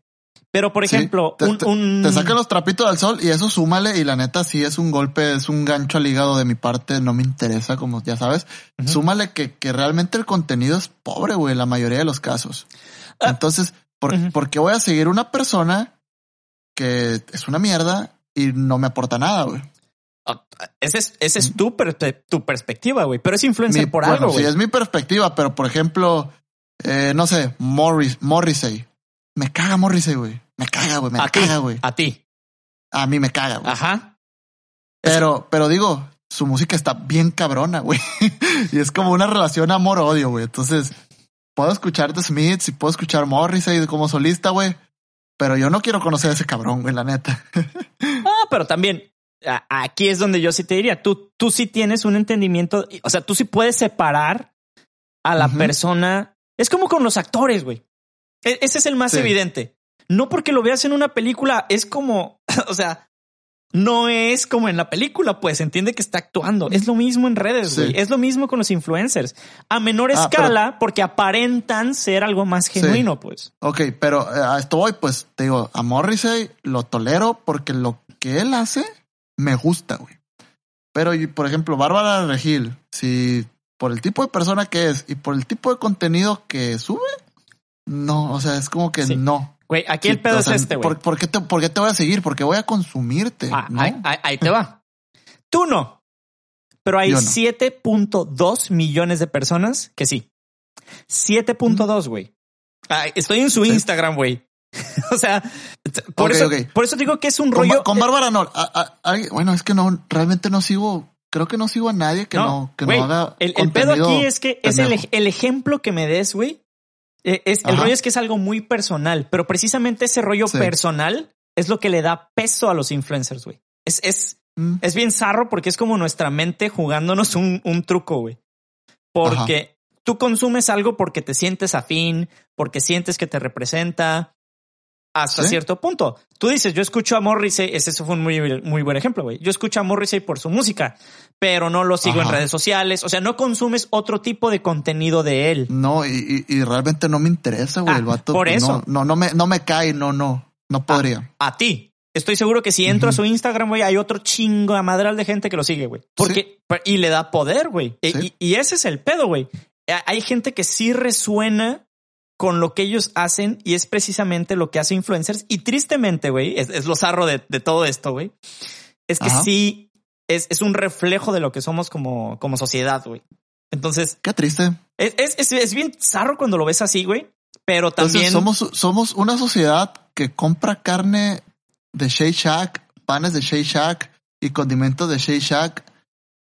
Pero, por Sí, ejemplo, te, un, te- un- te sacan los trapitos al sol y eso súmale y la neta sí es un golpe, es un gancho al hígado de mi parte, no me interesa, como ya sabes. Súmale que, que realmente el contenido es pobre, güey, la mayoría de los casos. Ah. Entonces, ¿por, Ujú. por qué voy a seguir una persona que es una mierda y no me aporta nada, güey? Ah, Esa es, esa es tu, per- tu perspectiva, güey. Pero es influencer Mi- por bueno, algo, sí, güey. es mi perspectiva, pero por ejemplo, eh, no sé, Morris, Morrissey. Me caga Morrissey, güey. Me caga, güey. Me a caga, güey. A ti. A mí me caga, güey. Ajá. Pero, pero digo, su música está bien cabrona, güey. y es como una relación amor-odio, güey. Entonces, puedo escuchar The Smiths y puedo escuchar Morrissey como solista, güey. Pero yo no quiero conocer a ese cabrón, güey, la neta. Ah, pero también aquí es donde yo sí te diría, tú, tú sí tienes un entendimiento, o sea, tú sí puedes separar a la persona. Es como con los actores, güey. E- ese es el más Sí. evidente. No porque lo veas en una película, es como, o sea, no es como en la película, pues entiende que está actuando. Es lo mismo en redes, güey. Sí. Es lo mismo con los influencers. A menor Ah, escala, porque aparentan ser algo más genuino, pues. Ok, pero eh, a esto voy, pues te digo, a Morrissey lo tolero porque lo que él hace me gusta, güey. Pero, por ejemplo, Bárbara Regil, si por el tipo de persona que es y por el tipo de contenido que sube, no, o sea, es como que Sí. no. Güey, aquí Sí, el pedo es sea, este, güey. ¿por, por qué te, por qué te voy a seguir? Porque voy a consumirte. Ah, ¿no? ahí, te va. Tú no. Pero hay no. 7.2 millones de personas que sí. 7.2, güey. Ah, estoy en su Sí. Instagram, güey. o sea, por, eso, por eso digo que es un Con, rollo. Con Bárbara no. a- a- alguien- bueno, es que no, realmente no sigo, creo que no sigo a nadie que no, que no haga. el, el pedo aquí es que es el, el ejemplo que me des, güey. Eh, es, el rollo es que es algo muy personal, pero precisamente ese rollo Sí. personal es lo que le da peso a los influencers, güey. Es, es, Mm, es bien zarro porque es como nuestra mente jugándonos un, un truco, güey. Porque tú consumes algo porque te sientes afín, porque sientes que te representa hasta Sí. cierto punto. Tú dices, yo escucho a Morrissey, ese fue un muy, muy buen ejemplo, güey. Yo escucho a Morrissey por su música, pero no lo sigo en redes sociales. O sea, no consumes otro tipo de contenido de él. No, y, y, y realmente no me interesa, güey. Ah, el vato. por eso. No, no, no me, no me cae, no, no, no podría. A ti. Estoy seguro que si entro a su Instagram, güey, hay otro chingo a madral de gente que lo sigue, güey. Porque, y le da poder, güey. E- Sí. Y, y ese es el pedo, güey. Hay gente que sí resuena con lo que ellos hacen y es precisamente lo que hace influencers. Y tristemente, güey, es, es lo zarro de, de todo esto, güey. Es que Ajá. sí es, es un reflejo de lo que somos como, como sociedad, güey. Entonces, Qué triste. es, es, es, bien zarro cuando lo ves así, güey. Pero Entonces también... somos, somos una sociedad que compra carne de Shake Shack, panes de Shake Shack y condimentos de Shake Shack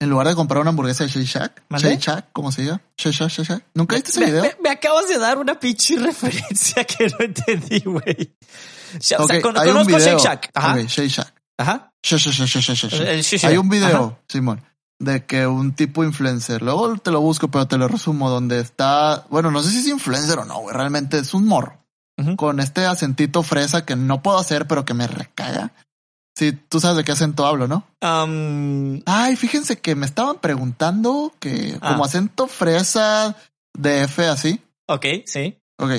en lugar de comprar una hamburguesa de Shake Shack. Shake Shack, ¿cómo se llama? Shake Shack, Shake Shack. ¿Nunca viste ese video? me- me acabas de dar una pinche referencia que no entendí, güey. O sea, con- conozco. Shake Shack. Ajá. Shake Shack. Ajá. Shake Shack, Shake Shake Shake Hay un video, Ajá. Simón, de que un tipo influencer, luego te lo busco, pero te lo resumo, donde está, bueno, no sé si es influencer o no, güey, realmente es un morro. Con este acentito fresa que no puedo hacer, pero que me recaga. Sí, tú sabes de qué acento hablo, ¿no? Um, Ay, fíjense que me estaban preguntando que Ah. como acento fresa de F así. ok, sí. Ok.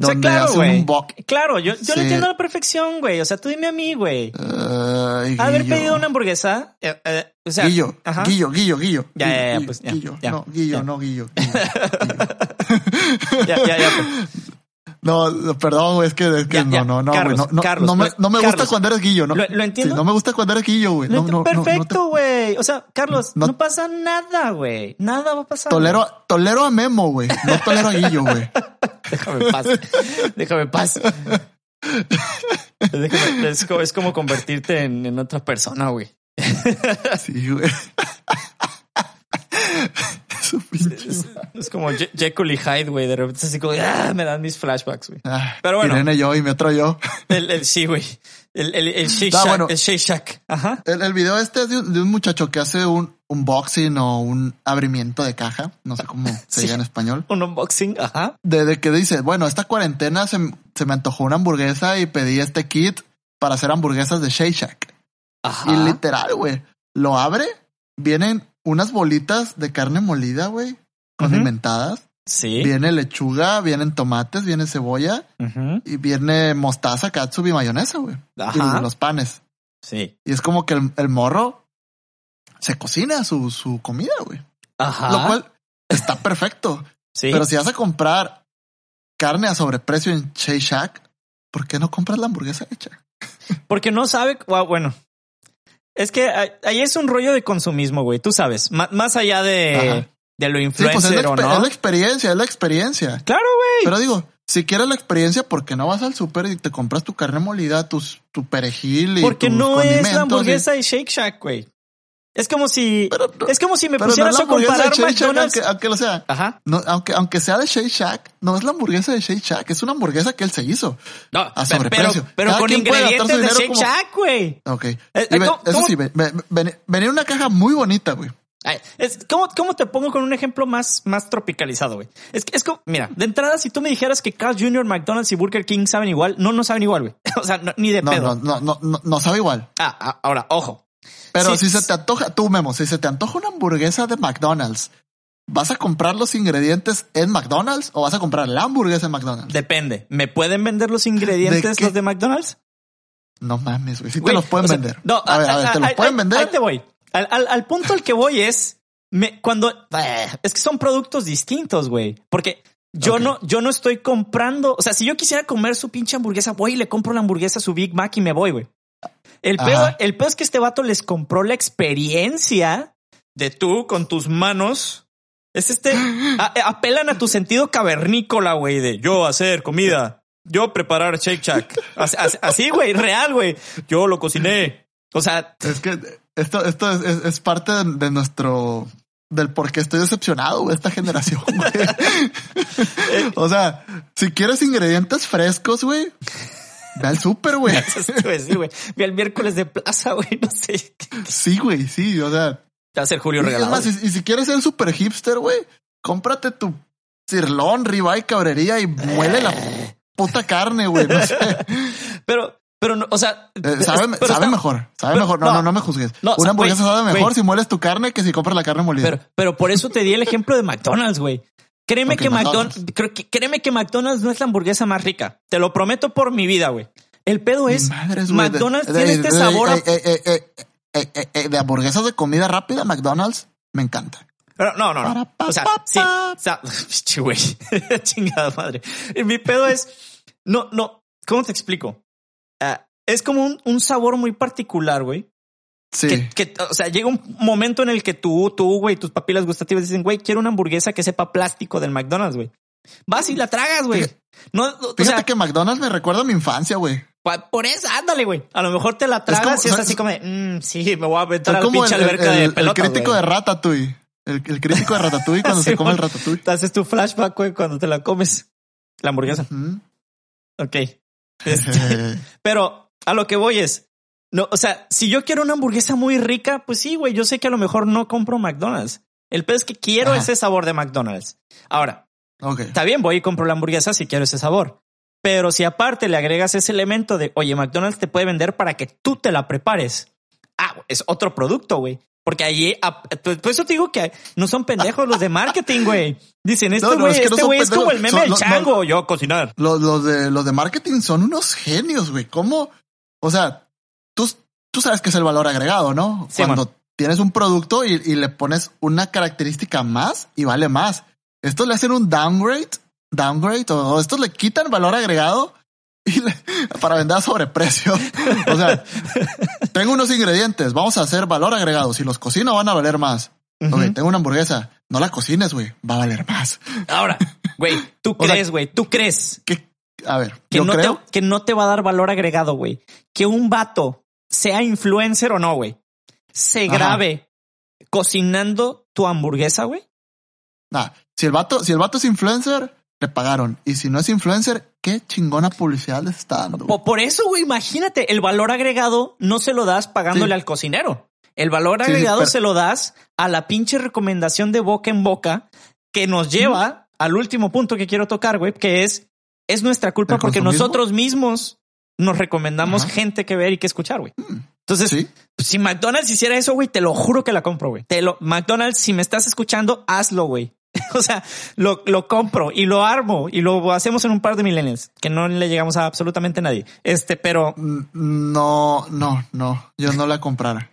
O sea, Donde claro, güey. Claro, yo, yo Sí. lo entiendo a la perfección, güey. O sea, tú dime a mí, güey. Ay, Haber pedido una hamburguesa. eh, eh, o sea, Guillo, ajá. Guillo, Guillo, Guillo. Ya, Guillo, ya, ya, pues, ya, Guillo, ya, no, Guillo, ya. no, Guillo. Guillo, Guillo. Ya, ya, ya. pues. No, perdón, güey, es que, es que Ya, no, ya. no, no, Carlos, no, no, Carlos, no me, no me gusta cuando eres Guillo, ¿no? lo- lo entiendo. Sí, no me gusta cuando eres Guillo, güey. No, no, te- perfecto, güey. O sea, Carlos, no, pasa nada, güey. Nada va a pasar. Tolero, tolero a Memo, güey. No tolero a Guillo, güey. Déjame en paz. Déjame en paz. Déjame- es, como, es como convertirte en, en otra persona, güey. Sí, güey. Es, es como Je- Jekyll y Hyde, güey. De repente es así como, ah, me dan mis flashbacks, güey. Ah, Pero bueno. Irene yo y mi otro yo. El, el sí, güey. El, el, el Shake Ah, Shack. bueno. El Shake Shack. Ajá. El, el video este es de un, de un muchacho que hace un unboxing o un abrimiento de caja. No sé cómo se Sí. diga en español. Un unboxing. Ajá. De, de que dice, bueno, esta cuarentena se, se me antojó una hamburguesa y pedí este kit para hacer hamburguesas de Shake Shack. Ajá. Y literal, güey, lo abre, vienen unas bolitas de carne molida, güey, condimentadas. Sí. Viene lechuga, vienen tomates, viene cebolla Ujú. y viene mostaza, catsup y mayonesa, güey. Ajá. Y los panes. Sí. Y es como que el, el morro se cocina su, su comida, güey. Ajá. Lo cual está perfecto. sí. Pero si vas a comprar carne a sobreprecio en Shake Shack, ¿por qué no compras la hamburguesa hecha? Porque no sabe. Bueno. Es que ahí- es un rollo de consumismo, güey. Tú sabes. Más allá de, de lo Sí, pues es influencer la, o no. es la experiencia, es la experiencia. Claro, güey. Pero digo, si quieres la experiencia, ¿por qué no vas al súper y te compras tu carne molida, tus, tu perejil y Porque tus no es la y- hamburguesa de Shake Shack, güey. Es como si. Pero no- es como si me pero no pusieras la a hamburguesa de comparar Shack, McDonald's. aunque, aunque lo sea. Ajá. No, aunque, aunque sea de Shake Shack, no es la hamburguesa de Shake Shack, es una hamburguesa que él se hizo. No, A pero, sobreprecio. pero Cada con ingredientes de Shake como- Shack, güey. Ok. Eh, Y ve- ¿cómo- eso cómo? sí, ve- ve- ven- venía una caja muy bonita, güey. es, ¿cómo, ¿Cómo te pongo con un ejemplo más, más tropicalizado, güey? Es que es como, mira, de entrada, si tú me dijeras que Carl Jr., McDonald's y Burger King saben igual, no, no saben igual, güey. O sea, ni de pedo. No, no, no, no, sabe igual. Ah, ah, ahora, ojo. Pero si se te antoja, tú Memo, si se te antoja una hamburguesa de McDonald's, ¿vas a comprar los ingredientes en McDonald's o vas a comprar la hamburguesa en McDonald's? Depende. ¿Me pueden vender los ingredientes ¿De los de McDonald's? No mames, güey. Sí te los pueden vender. No, a ver, a ver, te los pueden vender. Ahí te voy. Al, al, al punto al que voy es me, cuando es que son productos distintos, güey, porque yo no, yo no estoy comprando. O sea, si yo quisiera comer su pinche hamburguesa, voy y le compro la hamburguesa a su Big Mac y me voy, güey. El peor, el peor es que este vato les compró la experiencia de tú con tus manos. Es este, apelan a tu sentido cavernícola, güey, de yo hacer comida, yo preparar Shake Shack. Así, güey, real, güey. Yo lo cociné. O sea, es que esto, esto es, es, parte de, nuestro del por qué estoy decepcionado de esta generación, güey. o sea, si quieres ingredientes frescos, güey, ve al súper, güey. sí, güey. Ve al miércoles de plaza, güey, no sé. Sí, güey, sí, o sea. Va a ser Julio regalado. Más, y, si quieres ser súper hipster, güey, cómprate tu cirlón, ribeye, cabrería y muele la puta carne, güey, no sé. Pero pero, no, o sea, eh, sabe, sabe mejor, sabe mejor. No, no, no, me juzgues. Una hamburguesa sabe mejor si mueles tu carne que si compras la carne molida. Pero, pero por eso te di el ejemplo de McDonald's, güey. Créeme que McDonald's, créeme que McDonald's no es la hamburguesa más rica. Te lo prometo por mi vida, güey. El pedo es, McDonald's tiene este sabor. de hamburguesas de comida rápida, McDonald's me encanta. Pero no, no, no. O sea, sí, o sea, güey, chingada madre. Mi pedo es, no, no, ¿cómo te explico? Ah, es como un, un, sabor muy particular, güey. Sí. Que, o sea, llega un momento en el que tú, tú, güey, tus papilas gustativas dicen, güey, quiero una hamburguesa que sepa plástico del McDonald's, güey. Vas y la tragas, güey. No, Fíjate o sea, que McDonald's me recuerda a mi infancia, güey. Por eso, ándale, güey. A lo mejor te la tragas y es así como de, mm, sí, me voy a meter a la pinche alberca de pelota. El crítico de Ratatouille. El, el, crítico de Ratatouille cuando se come el Ratatouille. Te haces tu flashback, güey, cuando te la comes. La hamburguesa. Ok. Este, pero a lo que voy es, no, o sea, si yo quiero una hamburguesa muy rica, pues sí, güey, yo sé que a lo mejor no compro McDonald's. El peor es que quiero ese sabor de McDonald's. Ahora, está bien, voy y compro la hamburguesa si quiero ese sabor. Pero si aparte le agregas ese elemento de, oye, McDonald's te puede vender para que tú te la prepares. Ah, es otro producto, güey. Porque allí, por eso te digo que no son pendejos los de marketing, güey. Dicen, este güey este güey es como el meme del chango, yo cocinar. Los, los, de, los de marketing son unos genios, güey. ¿Cómo? O sea, tú, tú sabes que es el valor agregado, ¿no? Cuando tienes un producto y, y, le pones una característica más y vale más. Estos le hacen un downgrade, downgrade, o estos le quitan valor agregado para vender a sobreprecio. o sea, tengo unos ingredientes, vamos a hacer valor agregado. Si los cocino van a valer más. tengo una hamburguesa, no la cocines, güey, va a valer más. Ahora, güey, tú crees, güey, tú crees que, a ver, que no, te, que no te va a dar valor agregado, güey. Que un vato sea influencer o no, güey, se grabe cocinando tu hamburguesa, güey. Nah, si el vato, si el vato es influencer, le pagaron. Y si no es influencer, qué chingona publicidad le está dando. Por, eso, güey, imagínate, el valor agregado no se lo das pagándole al cocinero. El valor agregado se lo das a la pinche recomendación de boca en boca que nos lleva al último punto que quiero tocar, güey, que es, es nuestra culpa porque nosotros mismos nos recomendamos gente que ver y que escuchar, güey. Mm. Entonces, si McDonald's hiciera eso, güey, te lo juro que la compro, güey. Te lo, McDonald's, si me estás escuchando, hazlo, güey. o sea, lo, lo, compro y lo armo y lo hacemos en un par de millennials que no le llegamos a absolutamente nadie. Este, pero no, no, no, yo no la comprara.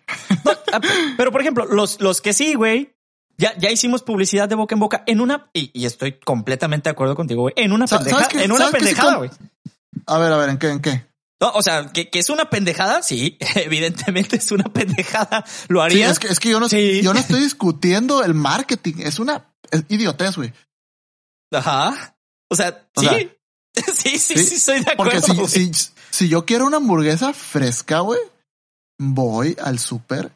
Ah, pero por ejemplo, los, los que sí, güey, ya, ya hicimos publicidad de boca en boca en una, y, estoy completamente de acuerdo contigo, güey, en una pendejada, en una pendejada, güey. a ver, a ver, ¿en qué, en qué? No, o sea, que, que, es una pendejada, sí, evidentemente es una pendejada. Lo haría. es que, es que yo no, yo no estoy discutiendo el marketing, es una es idiotez, güey. Ajá. O sea, sí. sí. sí. sí, soy de acuerdo. Porque si, si, si, yo quiero una hamburguesa fresca, güey, voy al súper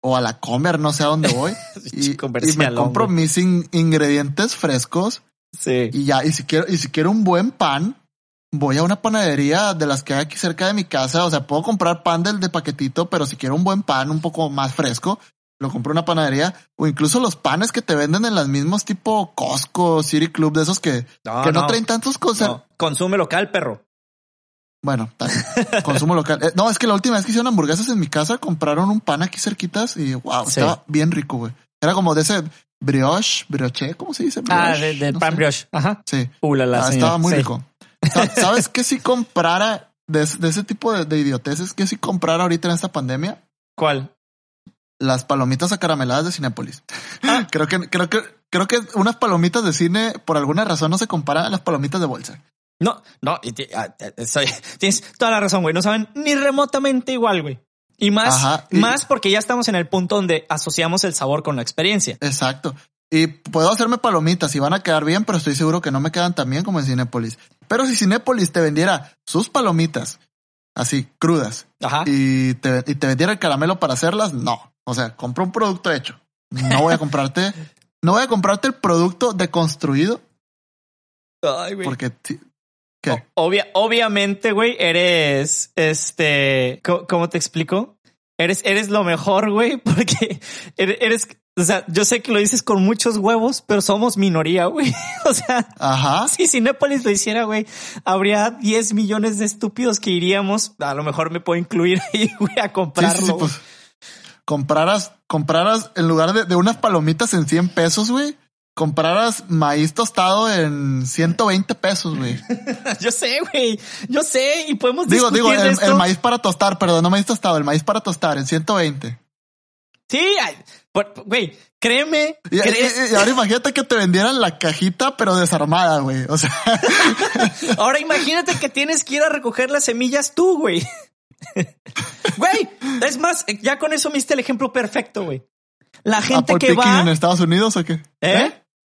o a la comer, no sé a dónde voy. y, y, me compro mis ingredientes frescos. Sí. Y ya, y si quiero, y si quiero un buen pan, voy a una panadería de las que hay aquí cerca de mi casa. O sea, puedo comprar pan del de paquetito, pero si quiero un buen pan un poco más fresco, lo compro en una panadería o incluso los panes que te venden en las mismos tipo Costco, City Club, de esos que No, que no, no. traen tantos cosas. No, consume local, perro. Bueno, consumo local. Eh, no, es que la última vez que hicieron hamburguesas en mi casa compraron un pan aquí cerquitas y wow, Sí. estaba bien rico, güey. Era como de ese brioche, brioche, ¿cómo se dice? Ah, Brioche, de, de no pan sé. brioche. Ajá. Sí. Uh, la, la, Ah, estaba muy Sí. rico. Sa- ¿Sabes qué si comprara de, es- de ese tipo de, de idioteces? ¿Qué si comprara ahorita en esta pandemia? ¿Cuál? Las palomitas acarameladas de Cinépolis. Ah. creo que, creo que, creo que unas palomitas de cine por alguna razón no se comparan a las palomitas de bolsa. No, no, ah, tienes toda la razón, güey. No saben ni remotamente igual, güey. Y más, Ajá, y- más porque ya estamos en el punto donde asociamos el sabor con la experiencia. Exacto. Y puedo hacerme palomitas y van a quedar bien, pero estoy seguro que no me quedan tan bien como en Cinépolis. Pero si Cinépolis te vendiera sus palomitas así crudas Ajá. y te, y te vendiera el caramelo para hacerlas, no. O sea, compra un producto hecho. No voy a comprarte, no voy a comprarte el producto deconstruido Ay, güey. porque obviamente, güey, eres este. ¿cómo, te explico? Eres, eres lo mejor, güey, porque eres, eres- o sea, yo sé que lo dices con muchos huevos, pero somos minoría, güey. O sea, Ajá. si Cinépolis lo hiciera, güey, habría 10 millones de estúpidos que iríamos. A lo mejor me puedo incluir ahí, güey, a comprarlo. sí, sí, pues, compraras, compraras en lugar de, de unas palomitas en 100 pesos, güey, compraras maíz tostado en 120 pesos, güey. Yo sé, güey. Yo sé, y podemos Digo, discutir digo, de el, esto. el maíz para tostar, perdón, no maíz tostado, el maíz para tostar en 120. Sí, güey, créeme. Y, cree- y- y ahora imagínate que te vendieran la cajita, pero desarmada, güey. O sea, Ahora imagínate que tienes que ir a recoger las semillas tú, güey. Güey, es más, ya con eso me diste el ejemplo perfecto, güey. La gente Apple que Picking va. en Estados Unidos o qué? ¿Eh?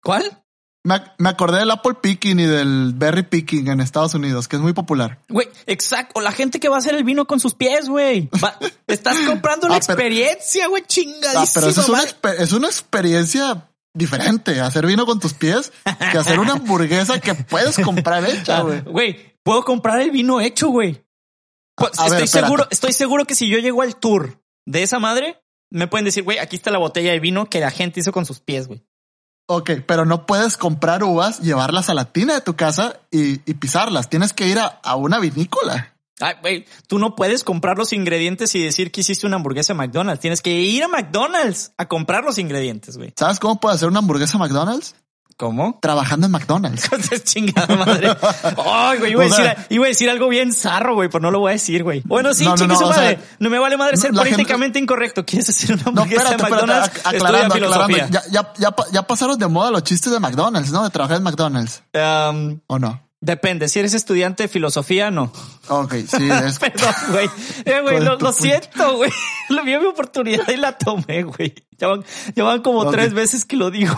¿Cuál? Me, me acordé del Apple Picking y del Berry Picking en Estados Unidos, que es muy popular. Güey, exacto. La gente que va a hacer el vino con sus pies, güey. Estás comprando la Ah, experiencia, güey, chingadísima. Ah, pero eso es una, es experiencia diferente, hacer vino con tus pies, que hacer una hamburguesa que puedes comprar hecha, Ah, güey. Güey, puedo comprar el vino hecho, güey. Pues, estoy ver, seguro, estoy seguro que si yo llego al tour de esa madre, me pueden decir, güey, aquí está la botella de vino que la gente hizo con sus pies, güey. Ok, pero no puedes comprar uvas, llevarlas a la tina de tu casa y, y pisarlas. Tienes que ir a, a una vinícola. Ay, güey, tú no puedes comprar los ingredientes y decir que hiciste una hamburguesa McDonald's. Tienes que ir a McDonald's a comprar los ingredientes, güey. ¿Sabes cómo puedes hacer una hamburguesa McDonald's? ¿Cómo? Trabajando en McDonald's. Entonces, chingada madre. Ay, güey, iba, a O sea- decir- iba a decir algo bien zarro, güey, pero no lo voy a decir, güey. Bueno, sí, No, no, chingue no, su o madre. sea, no me vale madre ser gente- políticamente incorrecto. ¿Quieres hacer una hamburguesa espérate, de espérate, McDonald's? ac- aclarando, aclarando. Ya, ya, ya, pa- ya pasaron de moda los chistes de McDonald's, ¿no? De trabajar en McDonald's, Um, ¿o no? depende. Si eres estudiante de filosofía, no. Ok, sí, es... Perdón, güey. Eh, güey, lo, siento, güey. Lo vi mi oportunidad y la tomé, güey. Ya van, ya van como tres veces que lo digo.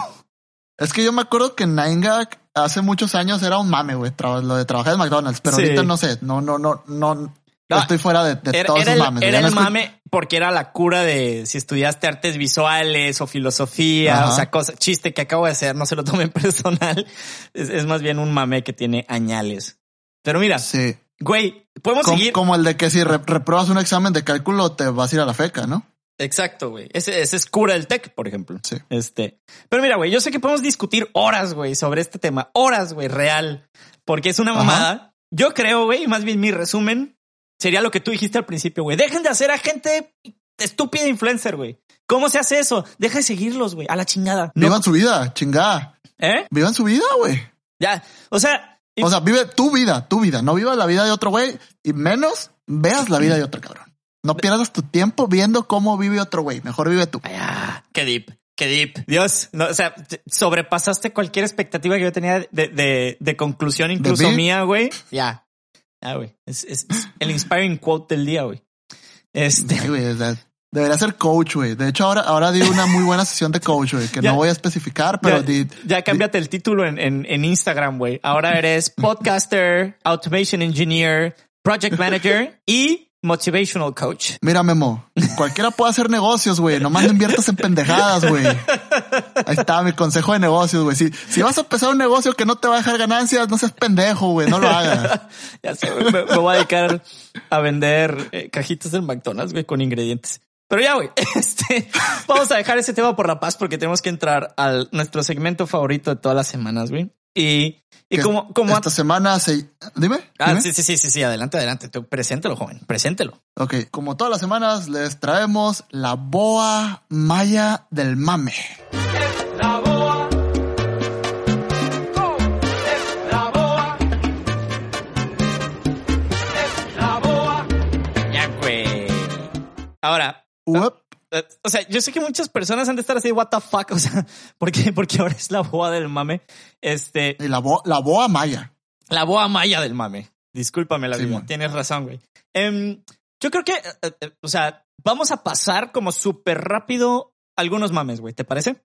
Es que yo me acuerdo que Nine Gag hace muchos años era un mame, güey, lo de trabajar en McDonald's, pero Sí. ahorita no sé, no, no, no, no, No, estoy fuera de, de Era, todos era esos el, mames. era el mame porque era la cura de si estudiaste artes visuales o filosofía, Ajá. o sea, cosa, chiste que acabo de hacer, no se lo tomen personal. Es, es más bien un mame que tiene añales. Pero mira, Sí, güey, podemos seguir. como el de que si re- repruebas un examen de cálculo te vas a ir a la feca, ¿no? Exacto, güey. Ese, ese es cura del tech, por ejemplo. Sí. Este. Pero mira, güey, yo sé que podemos discutir horas, güey, sobre este tema. Horas, güey, real. Porque es una Ajá. mamada. Yo creo, güey, más bien mi resumen sería lo que tú dijiste al principio, güey. Dejen de hacer a gente estúpida influencer, güey. ¿Cómo se hace eso? Deja de seguirlos, güey, a la chingada. No, Vivan su vida, chingada. ¿Eh? Vivan su vida, güey. Ya. O sea, y- O sea, vive tu vida, tu vida. No vivas la vida de otro güey y menos veas la vida de otro cabrón. No pierdas tu tiempo viendo cómo vive otro güey. Mejor vive tú. Ay, ah, qué deep, qué deep. Dios, no, o sea, te- sobrepasaste cualquier expectativa que yo tenía de, de, de conclusión, incluso mí? mía, güey. Ya, ya, güey. Es, es- es el inspiring quote del día, güey. Este, Ay, güey, debería ser coach, güey. De hecho, ahora, ahora di una muy buena sesión de coach, güey, que Ya. no voy a especificar, pero ya, di, ya cámbiate el título en, en, en Instagram, güey. Ahora eres podcaster, automation engineer, project manager y motivational coach. Mira, Memo, cualquiera puede hacer negocios, güey. Nomás no inviertas en pendejadas, güey. Ahí está mi consejo de negocios, güey. Si, si vas a empezar un negocio que no te va a dejar ganancias, no seas pendejo, güey. No lo hagas. Ya sé, güey, me, me voy a dedicar a vender eh, cajitas del McDonald's, güey, con ingredientes. Pero ya, güey, este, vamos a dejar ese tema por la paz porque tenemos que entrar al nuestro segmento favorito de todas las semanas, güey. Y, y como, como esta semana se dime. Ah, sí, sí, sí, sí, sí, adelante, adelante. Tú, preséntelo, joven, preséntelo. Ok, como todas las semanas les traemos la boa maya del mame. La boa. la boa. la boa. Ya, güey. Ahora. O sea, yo sé que muchas personas han de estar así, what the fuck, o sea, ¿por qué? Porque ahora es la boa del mame. Este. La, boa, la boa maya. La boa maya del mame. Discúlpame la vida. Tienes razón, güey. Em, yo creo que, eh, eh, o sea, vamos a pasar como súper rápido algunos mames, güey. ¿Te parece?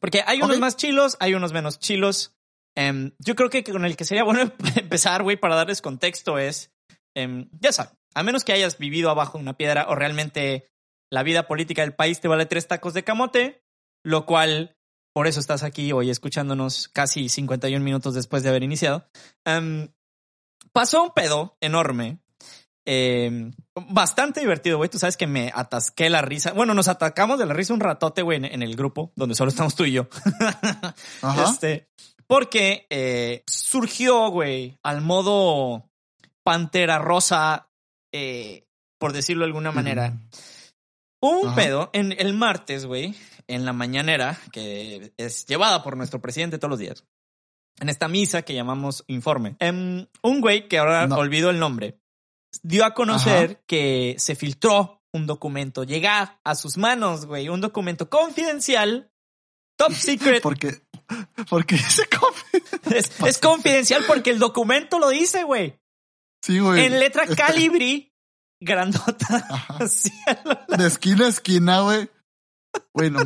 Porque hay unos más chilos, hay unos menos chilos. Em, yo creo que con el que sería bueno empezar, güey, para darles contexto es, em, ya sabes, a menos que hayas vivido abajo de una piedra o realmente la vida política del país te vale tres tacos de camote, lo cual por eso estás aquí hoy escuchándonos casi 51 minutos después de haber iniciado. Em, pasó un pedo enorme. Em, bastante divertido, güey. Tú sabes que me atasqué la risa. Bueno, nos atacamos de la risa un ratote, güey, en, el grupo, donde solo estamos tú y yo. Este, porque eh, surgió, güey, al modo pantera rosa, eh, por decirlo de alguna manera. Un pedo en el martes, güey, en la mañanera, que es llevada por nuestro presidente todos los días. En esta misa que llamamos informe. Em, un güey que ahora olvido el nombre, dio a conocer que se filtró un documento, llega a sus manos, güey, un documento confidencial, top secret. porque, porque es, es confidencial porque el documento lo dice, güey. Sí, güey. En letra calibri grandota. De esquina a esquina, güey. Bueno,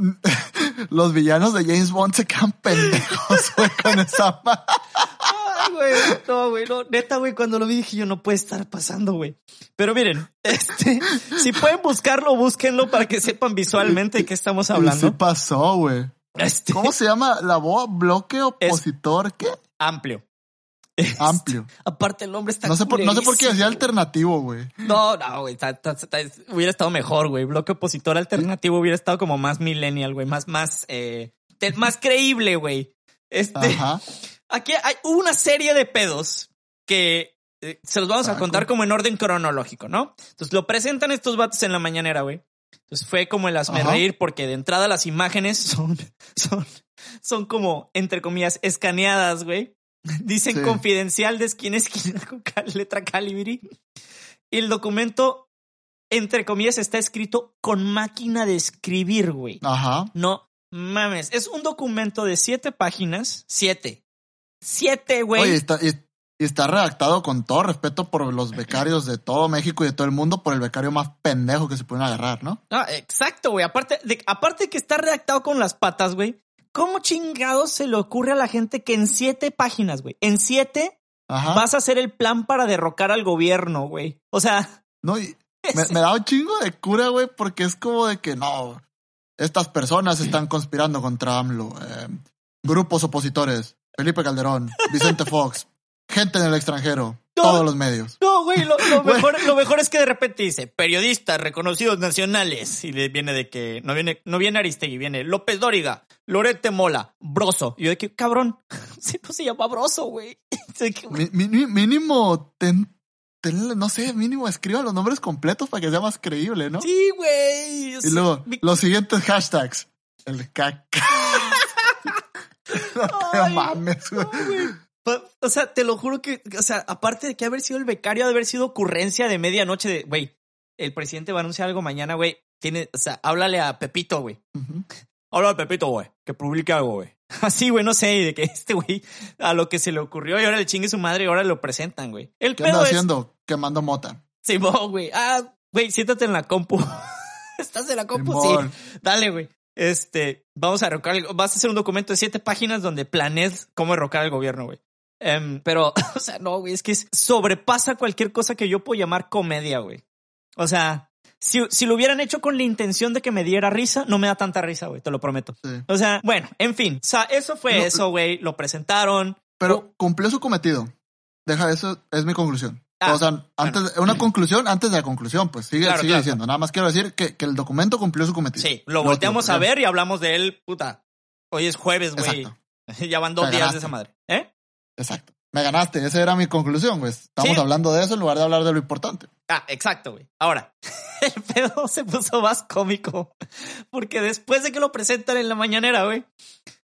los villanos de James Bond se quedan pendejos, güey, con esa Ay, güey, no, güey, no, neta, güey, cuando lo vi dije yo no puede estar pasando, güey. Pero miren, este, si pueden buscarlo, búsquenlo para que sepan visualmente de qué estamos hablando. Sí pasó, güey. Este, ¿Cómo se llama? ¿La boa bloque opositor? ¿Qué? Amplio. Amplio. Aparte, el nombre está No sé por, no sé por qué decía alternativo, güey. No, no, güey. Hubiera estado mejor, güey. Bloque opositor alternativo hubiera estado como más millennial, güey. Más, más, eh, más creíble, güey. Este. Aquí hay una serie de pedos que eh, se los vamos a contar como en orden cronológico, ¿no? Entonces lo presentan estos vatos en la mañanera, güey. Entonces fue como el hazme reír porque de entrada las imágenes son, son, son como, entre comillas, escaneadas, güey. Dicen confidencial de esquina a esquina con letra Calibri. Y el documento, entre comillas, está escrito con máquina de escribir, güey. Ajá. No mames. Es un documento de siete páginas. Siete. Siete, güey. Oye, está, y, está redactado con todo respeto por los becarios de todo México y de todo el mundo, por el becario más pendejo que se pueden agarrar, ¿no? Ah, exacto, güey. Aparte de, aparte que está redactado con las patas, güey. ¿Cómo chingados se le ocurre a la gente que en siete páginas, güey, en siete vas a hacer el plan para derrocar al gobierno, güey? O sea. No, y me, da un chingo de cura, güey, porque es como de que no, estas personas están conspirando contra AMLO. Eh, grupos opositores, Felipe Calderón, Vicente Fox, gente en el extranjero, todos los medios. No, güey, lo, mejor, lo mejor es que de repente dice periodistas reconocidos nacionales y le viene de que no viene, no viene Aristegui, viene López Dóriga, Lorete Mola, Broso. Y yo de que, cabrón, si no se llama Broso, güey. mínimo, ten, no sé, mínimo escriba los nombres completos para que sea más creíble, ¿no? Sí, güey. Y luego, los siguientes hashtags. El caca. no mames, güey. O sea, te lo juro que, o sea, aparte de que haber sido el becario, de haber sido ocurrencia de medianoche de, güey, el presidente va a anunciar algo mañana, güey. Tiene, o sea, háblale a Pepito, güey. Háblale a Pepito, güey, que publique algo, güey. Así, güey, no sé, de que este güey a lo que se le ocurrió y ahora le chingue su madre y ahora lo presentan, güey. El ¿Qué anda haciendo? Quemando mota. Sí, güey. Ah, güey, siéntate en la compu. ¿Estás en la compu? Sí. Dale, güey. Este, vamos a derrocar, vas a hacer un documento de siete páginas donde planees cómo derrocar al gobierno, güey. Em, pero, o sea, no, güey, es que sobrepasa cualquier cosa que yo puedo llamar comedia, güey. O sea, si, si, lo hubieran hecho con la intención de que me diera risa, no me da tanta risa, güey, te lo prometo. O sea, bueno, en fin, o sea, eso fue eso, güey, lo presentaron. Pero cumplió su cometido. Deja, eso es mi conclusión. Ah, o sea, antes, una conclusión antes de la conclusión, pues sigue, Claro, sigue claro. diciendo. Nada más quiero decir que, que el documento cumplió su cometido. Sí, lo volteamos a ver y hablamos de él, puta. Hoy es jueves, güey. Ya van dos días ganaste. de esa madre. ¿Eh? Exacto. Me ganaste, esa era mi conclusión, güey. Estamos Sí. hablando de eso en lugar de hablar de lo importante. Ah, exacto, güey. Ahora, el pedo se puso más cómico. Porque después de que lo presentan en la mañanera, güey.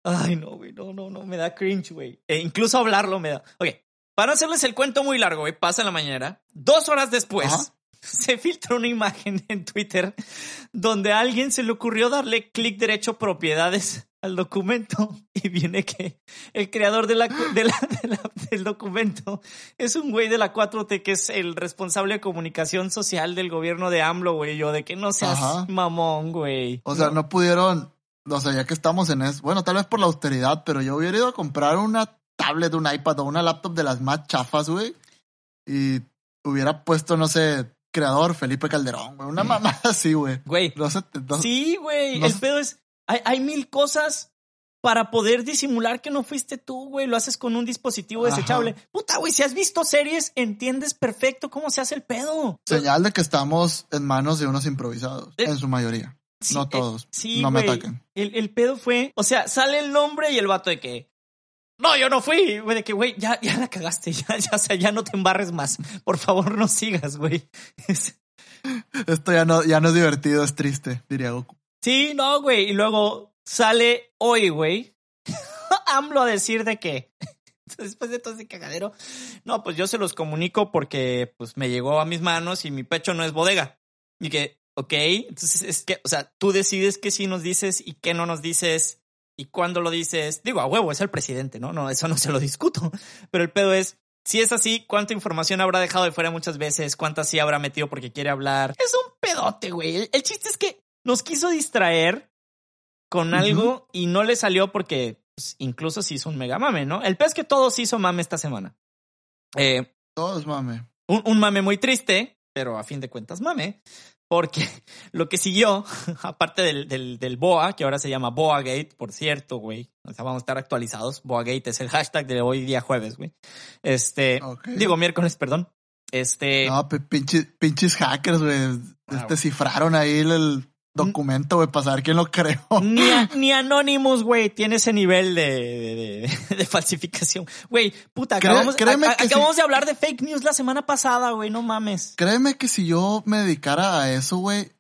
Ay, no, güey. No, no, no. Me da cringe, güey. E incluso hablarlo me da. Ok. Para hacerles el cuento muy largo, güey. Pasa en la mañanera. Dos horas después. Ajá. Se filtra una imagen en Twitter donde a alguien se le ocurrió darle clic derecho propiedades al documento y viene que el creador de la, de la- de la- del documento es un güey de la 4T que es el responsable de comunicación social del gobierno de AMLO, güey. Yo de que no seas Ajá. mamón, güey. O sea, no. pudieron, o sea, ya que estamos en eso, bueno, tal vez por la austeridad, pero yo hubiera ido a comprar una tablet, un iPad o una laptop de las más chafas, güey, y hubiera puesto, no sé, creador Felipe Calderón, güey, una mamada así, güey. Güey, No sé, no- Sí, güey. no el pedo es. Hay, hay mil cosas para poder disimular que no fuiste tú, güey. Lo haces con un dispositivo Ajá. desechable. Puta, güey, si has visto series, entiendes perfecto cómo se hace el pedo. señal de que estamos en manos de unos improvisados, Eh, en su mayoría. Sí, no eh, todos. sí, no me ataquen. El, el pedo fue. O sea, sale el nombre y el vato de que. No, yo no fui, güey, de que, güey, ya, ya la cagaste, ya, ya, o sea, ya no te embarres más. Por favor, no sigas, güey. Es- Esto ya no, ya no es divertido, es triste, diría Goku. Sí, no, güey. Y luego sale hoy, güey. AMLO a decir de que después de todo ese cagadero, no, pues yo se los comunico porque pues me llegó a mis manos y mi pecho no es bodega. Y que, ok, entonces es que, o sea, tú decides qué sí nos dices y qué no nos dices y cuándo lo dices. Digo, a huevo, es el presidente, ¿no? No, eso no se lo discuto. Pero el pedo es, si es así, ¿cuánta información habrá dejado de fuera muchas veces? ¿Cuántas sí habrá metido porque quiere hablar? Es un pedote, güey. El, el chiste es que nos quiso distraer con algo y no le salió porque pues, incluso se hizo un mega mame, ¿no? El pez que todos hizo mame esta semana. Eh, Todos, mame. un, un mame muy triste, pero a fin de cuentas mame, porque lo que siguió, aparte del, del, del BOA, que ahora se llama BOAgate, por cierto, güey, o sea, vamos a estar actualizados, BOAgate es el hashtag de hoy día jueves, güey. Este, digo miércoles, perdón. Este, No, pinches, pinches hackers, güey. Este, güey. cifraron ahí el documento, güey, para saber quién lo creó. Ni, a- ni Anonymous, güey, tiene ese nivel de, de, de- de falsificación. Güey, puta, Cré- acabamos, créeme a- acabamos de hablar de fake news la semana pasada, güey, no mames. Créeme que si yo me dedicara a eso, güey,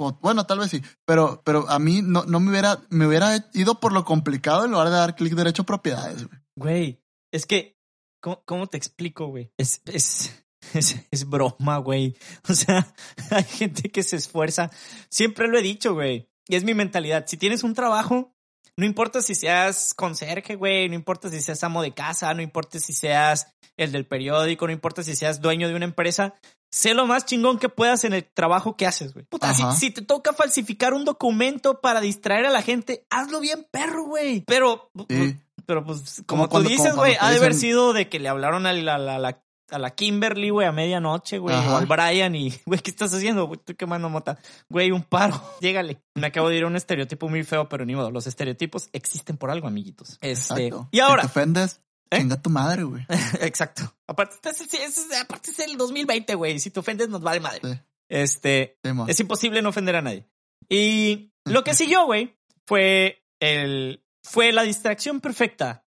o bueno, tal vez sí, pero, pero a mí no, no me hubiera, me hubiera ido por lo complicado en lugar de dar clic derecho a propiedades, güey. Güey, es que, ¿cómo, cómo te explico, güey? Es, es, es, es broma, güey. O sea, hay gente que se esfuerza. Siempre lo he dicho, güey. Y es mi mentalidad. Si tienes un trabajo, no importa si seas conserje, güey, no importa si seas amo de casa, no importa si seas el del periódico, no importa si seas dueño de una empresa, sé lo más chingón que puedas en el trabajo que haces, güey. Puta, si, te toca falsificar un documento para distraer a la gente, hazlo bien, perro, güey. Pero, Sí. pero pues, Como como, cuando- tú dices, güey, ha de haber sido de que le hablaron a la, la- la- a la Kimberly, güey, a medianoche, güey, o al Brian y, güey, ¿qué estás haciendo? Güey, Estoy quemando mota. Güey, un paro. Llégale. Me acabo de ir a un estereotipo muy feo, pero ni modo. Los estereotipos existen por algo, amiguitos. Este, Exacto. y Si ahora, te ofendes, ¿Eh? chinga tu madre, güey. exacto. Aparte, es, es- es- aparte es el 2020, güey. Si te ofendes, nos vale madre. Sí. Este, Sí, es imposible no ofender a nadie. Y lo que siguió, güey, fue el fue la distracción perfecta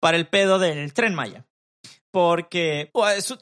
para el pedo del tren Maya. Porque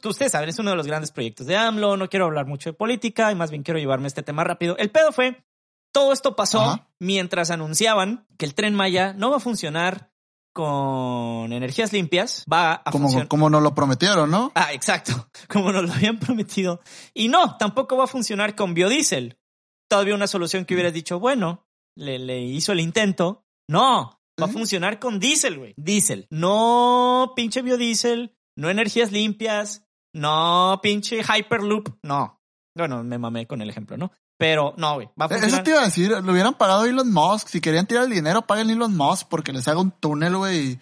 ustedes saben, es uno de los grandes proyectos de AMLO. No quiero hablar mucho de política y más bien quiero llevarme este tema rápido. El pedo fue todo esto pasó Ajá. mientras anunciaban que el tren Maya no va a funcionar con energías limpias, va a Como, funcionar. como nos lo prometieron, ¿no? Ah, exacto, como nos lo habían prometido. Y no, tampoco va a funcionar con biodiesel. Todavía una solución que hubieras dicho, bueno, le, le hizo el intento. No, va a funcionar con diésel, güey. Diésel. No pinche biodiesel, no energías limpias, no pinche Hyperloop, no. Bueno, me mamé con el ejemplo, ¿no? Pero no, güey, va a Eh, Eso funcionar. te iba a decir, lo hubieran pagado Elon Musk. Si querían tirar el dinero, paguen Elon Musk porque les haga un túnel, güey. Y,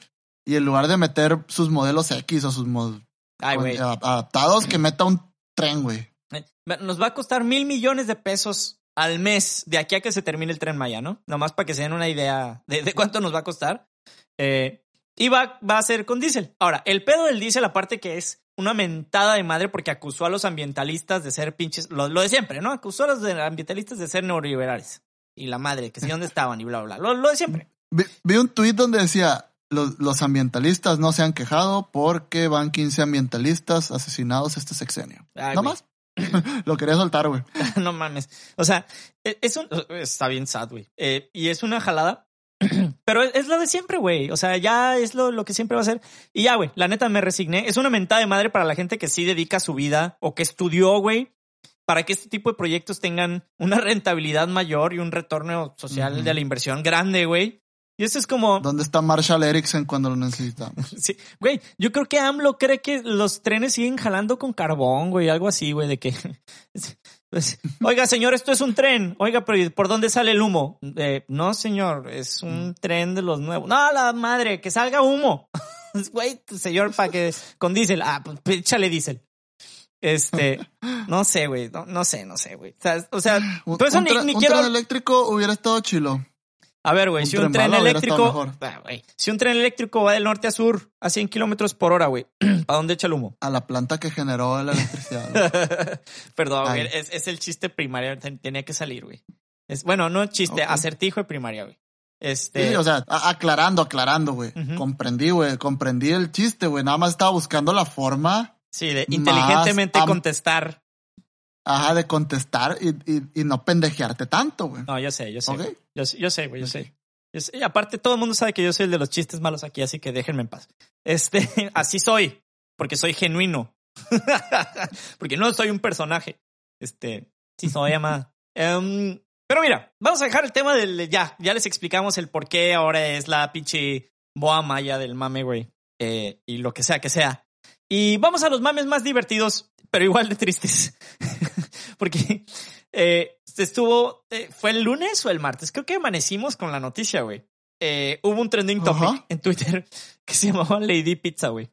y en lugar de meter sus modelos X o sus mod- Ay, güey. a- adaptados, que meta un tren, güey. Eh, Nos va a costar mil millones de pesos al mes de aquí a que se termine el tren Maya, ¿no? Nomás para que se den una idea de, de cuánto nos va a costar. Eh, Y va, va a ser con diésel. Ahora, el pedo del diésel, aparte que es una mentada de madre porque acusó a los ambientalistas de ser pinches, lo, lo de siempre, ¿no? Acusó a los de- ambientalistas de ser neoliberales. Y la madre, que si dónde estaban y bla, bla, bla. Lo, lo de siempre. Vi, vi un tuit donde decía, los, los ambientalistas no se han quejado porque van 15 ambientalistas asesinados este sexenio. Ay, ¿No güey. más? Lo quería soltar, güey. no mames. O sea, e- es un, está bien sad, güey. Eh, y es una jalada. Pero es, es lo de siempre, güey. O sea, ya es lo, lo que siempre va a ser. Y ya, güey, la neta me resigné. Es una mentada de madre para la gente que sí dedica su vida o que estudió, güey, para que este tipo de proyectos tengan una rentabilidad mayor y un retorno social de la inversión grande, güey. Y eso es como, ¿Dónde está Marshall Erickson cuando lo necesitamos? sí, güey, yo creo que AMLO cree que los trenes siguen jalando con carbón, güey, algo así, güey, de que, oiga, señor, esto es un tren, oiga, pero ¿y ¿por dónde sale el humo? Eh, no, señor, es un tren de los nuevos. No, la madre, que salga humo. Güey, señor, para que, con diésel, ah, pues échale diésel. Este, no sé, güey, no, no sé, no sé, güey. O sea, o sea, Un, un ni, tra- ni un quiero... tren eléctrico hubiera estado chilo. A ver, güey, si un tren eléctrico. Ah, si un tren eléctrico va del norte a sur a 100 kilómetros por hora, güey, ¿para dónde echa el humo? A la planta que generó la electricidad. Perdón, güey, es, es el chiste primario, ten- tenía que salir, güey. Es, bueno, no chiste, acertijo de primaria, güey. Este, Sí, o sea, a- aclarando, aclarando, güey. Comprendí, güey. Comprendí el chiste, güey. Nada más estaba buscando la forma, sí, de inteligentemente am- contestar. ajá, de contestar y, y, y no pendejearte tanto, güey. No, yo sé, yo sé. Ok. Yo, sé- yo sé, güey, yo sé. Yo sé. Y aparte, todo el mundo sabe que yo soy el de los chistes malos aquí, así que déjenme en paz. Este, así soy, porque soy genuino. porque no soy un personaje. Este, sí soy ama. Em, pero mira, vamos a dejar el tema del ya. Ya les explicamos el por qué ahora es la pinche boa maya del mame, güey. Eh, y lo que sea que sea. Y vamos a los mames más divertidos, pero igual de tristes. Porque eh, estuvo, eh, ¿fue el lunes o el martes? Creo que amanecimos con la noticia, güey. Eh, hubo un trending topic en Twitter que se llamaba Lady Pizza, güey.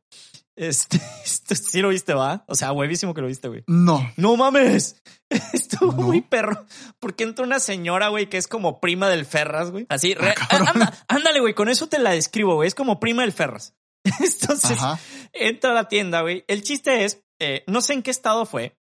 Este, esto sí lo viste, ¿va? O sea, huevísimo que lo viste, güey. No. No mames. Estuvo No. muy perro. Porque entra una señora, güey, que es como prima del Ferras, güey. Así, re- Ah, cabrón. anda- ándale, güey, con eso te la describo, güey. Es como prima del Ferras. Entonces, Ajá. entra a la tienda, güey. El chiste es, eh, no sé en qué estado fue,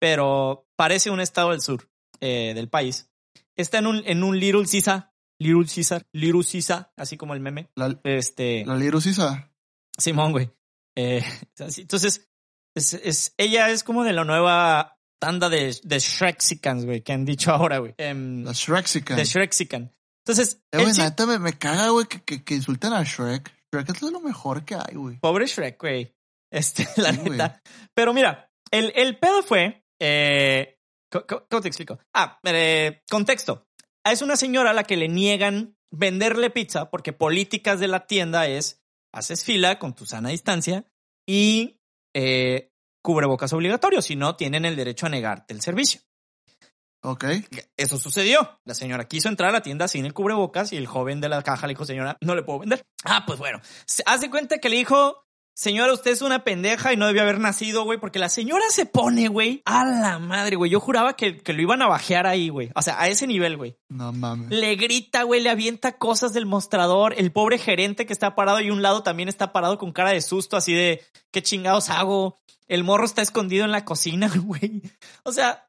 pero parece un estado del sur eh, del país. Está en un, en un Little Caesar, Little Caesar, Little Caesar, así como el meme. La, Este, la Lirusisa. Simón, güey. Eh, entonces, es, es- ella es como de la nueva tanda de, de Shrexicans, güey, que han dicho ahora, güey. Em, La Shrexican. de Shrexican. Entonces, Eh, güey, neta me, me caga, güey, que, que, que insulten a Shrek. Shrek es lo mejor que hay, güey. Pobre Shrek, güey. Este, la Sí, neta. Pero mira, el, el pedo fue. Eh, ¿Cómo te explico? Ah, eh, contexto. Es una señora a la que le niegan venderle pizza porque políticas de la tienda es haces fila con tu sana distancia y eh, cubrebocas obligatorio, si no tienen el derecho a negarte el servicio. Ok. Eso sucedió. La señora quiso entrar a la tienda sin el cubrebocas y el joven de la caja le dijo, señora, no le puedo vender. Ah, pues bueno. Se hace cuenta que le dijo, señora, usted es una pendeja y no debió haber nacido, güey, porque la señora se pone, güey, a la madre, güey. Yo juraba que, que lo iban a bajear ahí, güey. O sea, a ese nivel, güey. No mames. Le grita, güey, le avienta cosas del mostrador. El pobre gerente que está parado y un lado también está parado con cara de susto, así de, ¿qué chingados hago? El morro está escondido en la cocina, güey. O sea,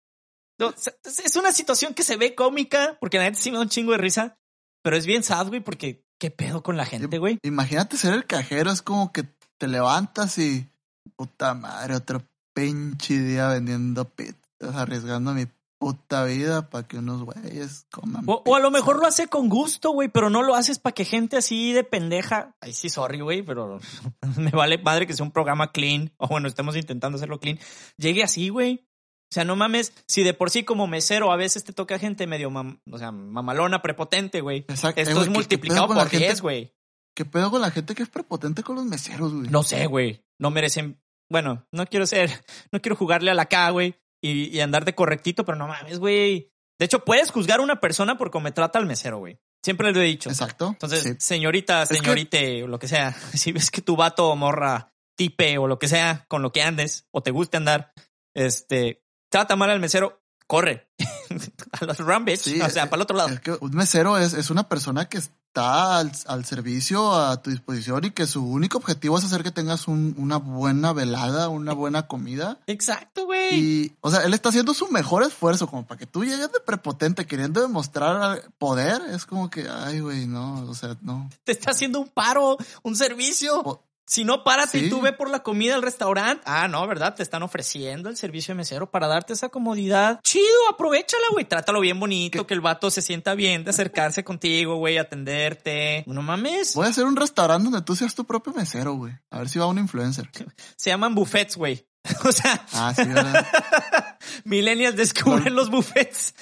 no, es una situación que se ve cómica, porque la neta sí me da un chingo de risa, pero es bien sad, güey, porque ¿qué pedo con la gente, güey? Imagínate ser el cajero, es como que te levantas y puta madre, otro pinche día vendiendo pizzas, arriesgando mi puta vida para que unos güeyes coman. O, o a lo mejor lo hace con gusto, güey, pero no lo haces para que gente así de pendeja. Ay, sí, sorry, güey, pero me vale madre que sea un programa clean, o bueno, estemos intentando hacerlo clean. Llegue así, güey. O sea, no mames, si de por sí como mesero a veces te toca gente medio, mam- o sea, mamalona, prepotente, güey. Exacto. Esto Eh, es ¿qué- qué multiplicado por gente? 10, güey. ¿Qué pedo con la gente que es prepotente con los meseros, güey? No sé, güey. No merecen. Bueno, no quiero ser. No quiero jugarle a la K, güey. Y, y andar de correctito, pero no mames, güey. De hecho, puedes juzgar a una persona por cómo trata al mesero, güey. Siempre lo he dicho. Exacto. Entonces, Sí. señorita, que- señorite, o lo que sea, si ves que tu vato o morra tipe o lo que sea con lo que andes o te guste andar, este, trata mal al mesero, corre a los Rambits, Sí, o sea, para el otro lado. Es que un mesero es, es una persona que es- está al, al servicio, a tu disposición y que su único objetivo es hacer que tengas un- una buena velada, una buena comida. Exacto, güey. Y, o sea, él está haciendo su mejor esfuerzo como para que tú llegues de prepotente queriendo demostrar poder. Es como que, ay, güey, no, o sea, no. Te está haciendo un paro, un servicio. Si no, párate Sí. y tú ve por la comida al restaurante. Ah, no, ¿verdad? Te están ofreciendo el servicio de mesero para darte esa comodidad. Chido, aprovechala, güey. Trátalo bien bonito, ¿Qué? que el vato se sienta bien de acercarse contigo, güey, atenderte. No mames. Voy a hacer un restaurante donde tú seas tu propio mesero, güey. A ver si va un influencer. Se llaman buffets, güey. O sea, Ah, sí, ¿verdad? millennials descubren los buffets.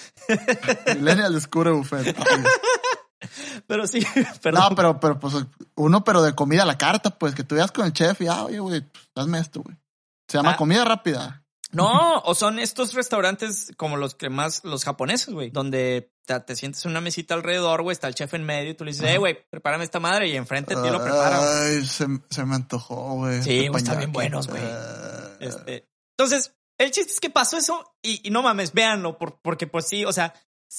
Millennial descubre buffet. Pero sí, perdón. No, pero, pero, pues, uno, pero de comida a la carta, pues, que tú veas con el chef y, ah, oye, güey, pues, hazme esto, güey. Se llama Ah. comida rápida. No, o son estos restaurantes como los que más, los japoneses, güey, donde te, te sientes en una mesita alrededor, güey, está el chef en medio y tú le dices, eh, güey, prepárame esta madre y enfrente ti lo prepara. Ay, se, se me antojó, güey. Sí, Este güey, están pañaki. bien buenos, güey. Ah. Este, entonces, el chiste es que pasó eso y, y no mames, véanlo, por- porque pues sí, o sea,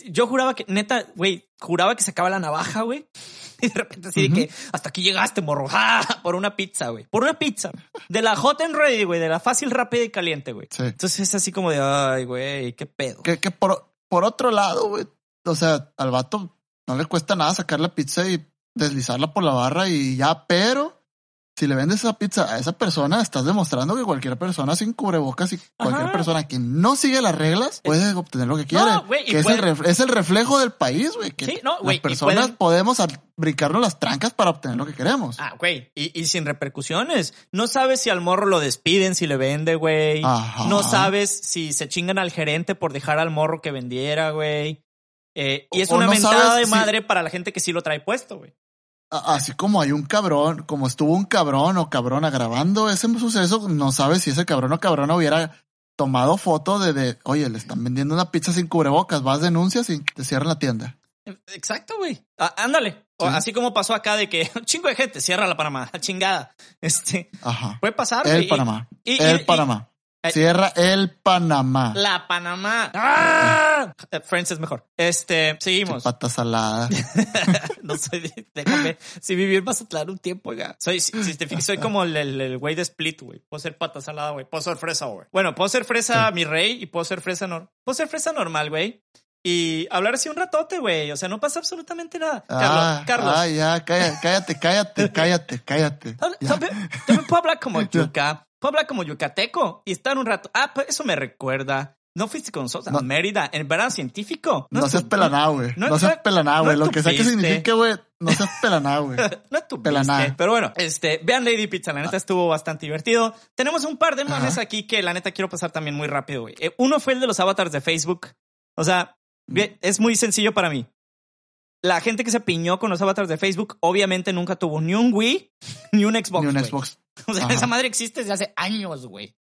yo juraba que, neta, güey, juraba que sacaba la navaja, güey. Y de repente así de que hasta aquí llegaste, morro. ¡Ah! Por una pizza, güey. Por una pizza. De la hot and ready, güey. De la fácil, rápida y caliente, güey. Sí. Entonces es así como de, ay, güey, qué pedo. Que, que por, por otro lado, güey, o sea, al vato no le cuesta nada sacar la pizza y deslizarla por la barra y ya, pero si le vendes esa pizza a esa persona, estás demostrando que cualquier persona sin cubrebocas y cualquier Ajá. persona que no sigue las reglas puede obtener lo que quiere. güey, y que es, el ref- es el reflejo del país, güey. Que Sí, no, las personas pueden- podemos brincarnos las trancas para obtener lo que queremos. Ah, güey, y, y sin repercusiones. No sabes si al morro lo despiden, si le vende, güey. No sabes si se chingan al gerente por dejar al morro que vendiera, güey. Eh, y es O una no mentada de si- madre para la gente que sí lo trae puesto, güey. Así como hay un cabrón, como estuvo un cabrón o cabrona grabando ese suceso, no sabes si ese cabrón o cabrona hubiera tomado foto de, de oye, le están vendiendo una pizza sin cubrebocas, vas, denuncias y te cierran la tienda. Exacto, güey. Ándale. Sí. así como pasó acá de que un chingo de gente cierra la Panamá, chingada. Este, Ajá. puede pasar. El Y- Panamá. y- el y- Panamá. Eh, Cierra el Panamá. La Panamá. ¡Ah! Eh, Friends es mejor. Este, seguimos. Pata salada. no soy déjame, si vivir en Mazatlán un tiempo, oiga. Soy, si, si te fijas, soy como el, güey de Split, güey. Puedo ser pata salada, güey. Puedo ser fresa, güey. Bueno, puedo ser fresa mi rey y puedo ser fresa normal. Puedo ser fresa normal, güey. Y hablar así un ratote, güey. O sea, no pasa absolutamente nada. Ah, Carlos, Carlos. ah, ya, cállate, cállate, cállate, cállate, cállate. También puedo hablar como yuca. Hablar como yucateco y estar un rato. Ah, pues eso me recuerda. ¿No fuiste con nosotros No. a Mérida en verano científico? No, seas estu- pelaná, güey. no- No, seas no- pelaná, güey. no Lo que sea que signifique, güey. No seas pelaná, güey. No estuviste. Pelaná. Pero bueno, este, vean Lady Pizza, la neta estuvo bastante divertido. Tenemos un par de memes Ajá. aquí que la neta quiero pasar también muy rápido, güey. Eh, uno fue el de los avatars de Facebook. O sea, bien, es muy sencillo para mí. La gente que se piñó con los avatars de Facebook, obviamente nunca tuvo ni un Wii ni un Xbox. Ni un. Xbox. O sea, Ajá. esa madre existe desde hace años, güey.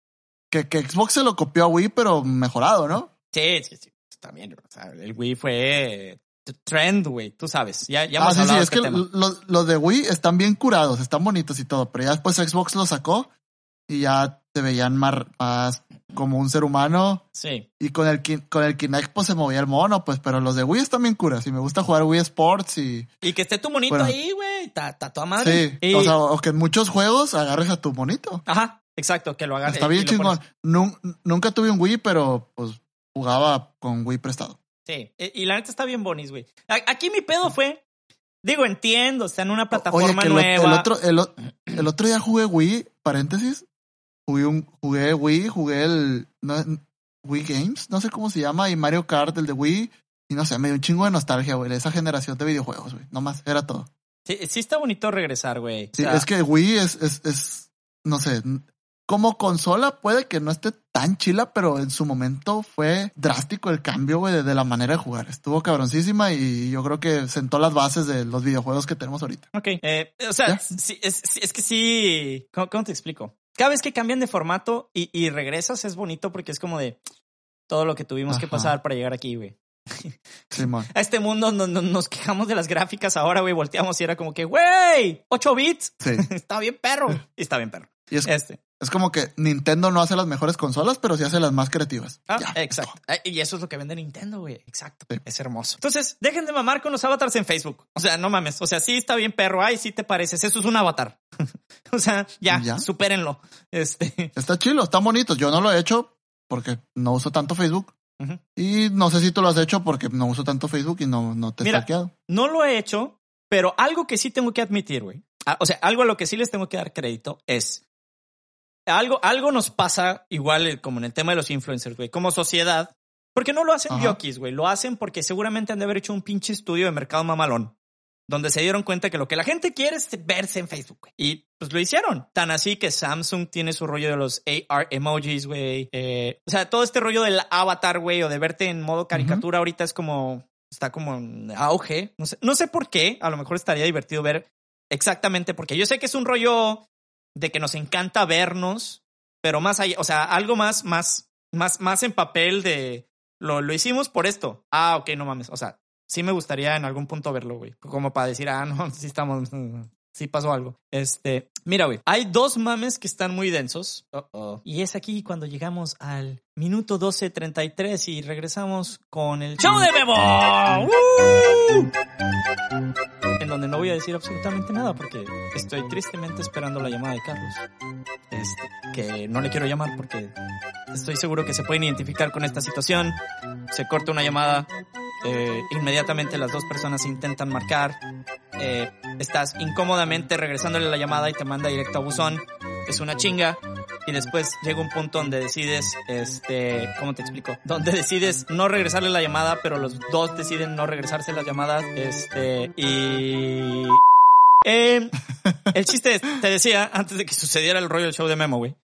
Que, que Xbox se lo copió a Wii, pero mejorado, ¿no? Sí, sí, sí. También, o sea, el Wii fue trend, güey. Tú sabes. Ya, ya Ah, hemos sí, sí, hablado de es este que los los de Wii están bien curados, están bonitos y todo, pero ya después Xbox lo sacó y ya te veían más, más como un ser humano Sí. y con el, con el Kinect pues se movía el mono, pues, pero los de Wii están bien curas y me gusta jugar Wii Sports y Y que esté tu monito Bueno. ahí, güey. Está toda madre. sí, Y- o sea, o que en muchos juegos agarres a tu monito. Ajá, exacto, que lo hagas. Está bien chingón. Nun- nunca tuve un Wii, pero pues jugaba con Wii prestado. Sí, y la neta está bien bonis, güey. Aquí mi pedo fue, digo, entiendo, está en una plataforma Oye, que el, nueva. el otro, el, o- el otro día jugué Wii, paréntesis, jugué un, jugué Wii, jugué el no, Wii Games, no sé cómo se llama, y Mario Kart, el de Wii, y no sé, me dio un chingo de nostalgia, güey, de esa generación de videojuegos, güey, nomás, era todo. Sí, sí está bonito regresar, güey. O Sí, es que Wii es, es, es, no sé, como consola puede que no esté tan chila, pero en su momento fue drástico el cambio, güey, de, de la manera de jugar. Estuvo cabroncísima y yo creo que sentó las bases de los videojuegos que tenemos ahorita. Ok, eh, o sea, es, es que sí, ¿cómo, cómo te explico? Cada vez que cambian de formato y, y regresas es bonito porque es como de todo lo que tuvimos que pasar para llegar aquí, güey. A este mundo no- no- nos quejamos de las gráficas ahora, güey, volteamos y era como que, güey, 8 bits, Sí. está bien perro. Y está bien perro. Y es, Este. Es como que Nintendo no hace las mejores consolas, pero sí hace las más creativas. Ah, Ya. exacto. Y eso es lo que vende Nintendo, güey. Exacto. Es hermoso. Entonces, dejen de mamar con los avatars en Facebook. O sea, no mames. O sea, sí está bien, perro. Ay, sí te pareces. Eso es un avatar. o sea, ya, Ya. supérenlo. Este. Está chilo, están bonitos. Yo no lo he hecho porque no uso tanto Facebook. Y no sé si tú lo has hecho porque no uso tanto Facebook y no, no te he stalkeado. No lo he hecho, pero algo que sí tengo que admitir, güey. Ah, O sea, algo a lo que sí les tengo que dar crédito es algo, algo nos pasa igual eh, como en el tema de los influencers, güey, como sociedad, porque no lo hacen yokis, güey, lo hacen porque seguramente han de haber hecho un pinche estudio de mercado mamalón, donde se dieron cuenta que lo que la gente quiere es verse en Facebook, güey. Y pues lo hicieron. Tan así que Samsung tiene su rollo de los AR emojis, güey. Eh, o sea, todo este rollo del avatar, güey, o de verte en modo caricatura ahorita es como, está como en auge. No sé, no sé por qué. A lo mejor estaría divertido ver exactamente porque yo sé que es un rollo de que nos encanta vernos, pero más allá, o sea, algo más, más, más, más en papel de lo, lo hicimos por esto. Ah, ok, no mames. O sea, sí me gustaría en algún punto verlo, güey. Como para decir, ah, no, sí estamos, sí pasó algo. Este, mira, güey, hay dos mames que están muy densos. Uh-oh. Y es aquí cuando llegamos al minuto 12.33 y regresamos con el show de Bebo. ¡Woo! En donde no voy a decir absolutamente nada porque estoy tristemente esperando la llamada de Carlos. Este, que no le quiero llamar porque estoy seguro que se pueden identificar con esta situación. Se corta una llamada, eh, inmediatamente las dos personas intentan marcar, eh, estás incómodamente regresándole la llamada y te manda directo a buzón, es una chinga. Y después llega un punto donde decides, este, ¿cómo te explico? Donde decides no regresarle la llamada, pero los dos deciden no regresarse las llamadas, este, y... Eh, el chiste es, te decía, antes de que sucediera el rollo del show de Memo, güey.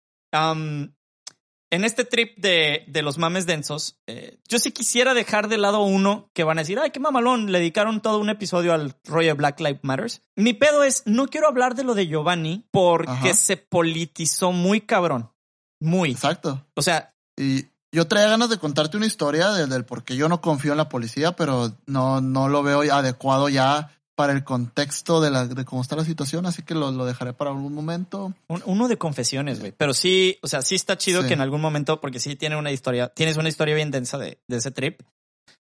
En este trip de, de los mames densos, eh, yo sí quisiera dejar de lado uno que van a decir, ay, qué mamalón, le dedicaron todo un episodio al rollo de Black Lives Matters. Mi pedo es, no quiero hablar de lo de Giovanni porque Ajá. se politizó muy cabrón. Muy. Exacto. O sea, Y yo traía ganas de contarte una historia del, del por qué yo no confío en la policía, pero no, no lo veo adecuado ya para el contexto de, la, de cómo está la situación, así que lo, lo dejaré para algún momento. un- uno de confesiones, güey. Pero sí, o sea, sí está chido Sí. que en algún momento, porque sí tiene una historia, tienes una historia bien densa de, de ese trip.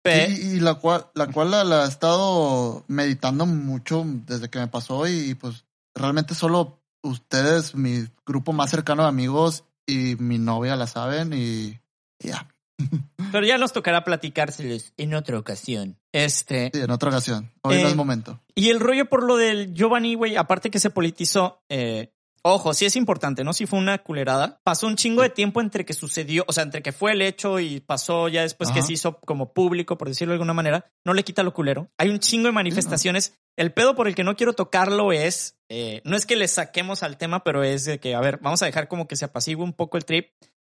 Pe- Y, y la cual, la, cual la, la he estado meditando mucho desde que me pasó y, pues realmente solo ustedes, mi grupo más cercano de amigos y mi novia la saben y, y ya, Pero ya nos tocará platicárseles en otra ocasión. Este. sí, en otra ocasión. Hoy Eh, no es momento. Y el rollo por lo del Giovanni, güey, aparte que se politizó, eh, ojo, sí es importante, ¿no? Sí fue una culerada. Pasó un chingo de tiempo entre que sucedió, o sea, entre que fue el hecho y pasó ya después que se hizo como público, por decirlo de alguna manera. No le quita lo culero. Hay un chingo de manifestaciones. El pedo por el que no quiero tocarlo es, eh, no es que le saquemos al tema, pero es de que, a ver, vamos a dejar como que se apacigüe un poco el trip,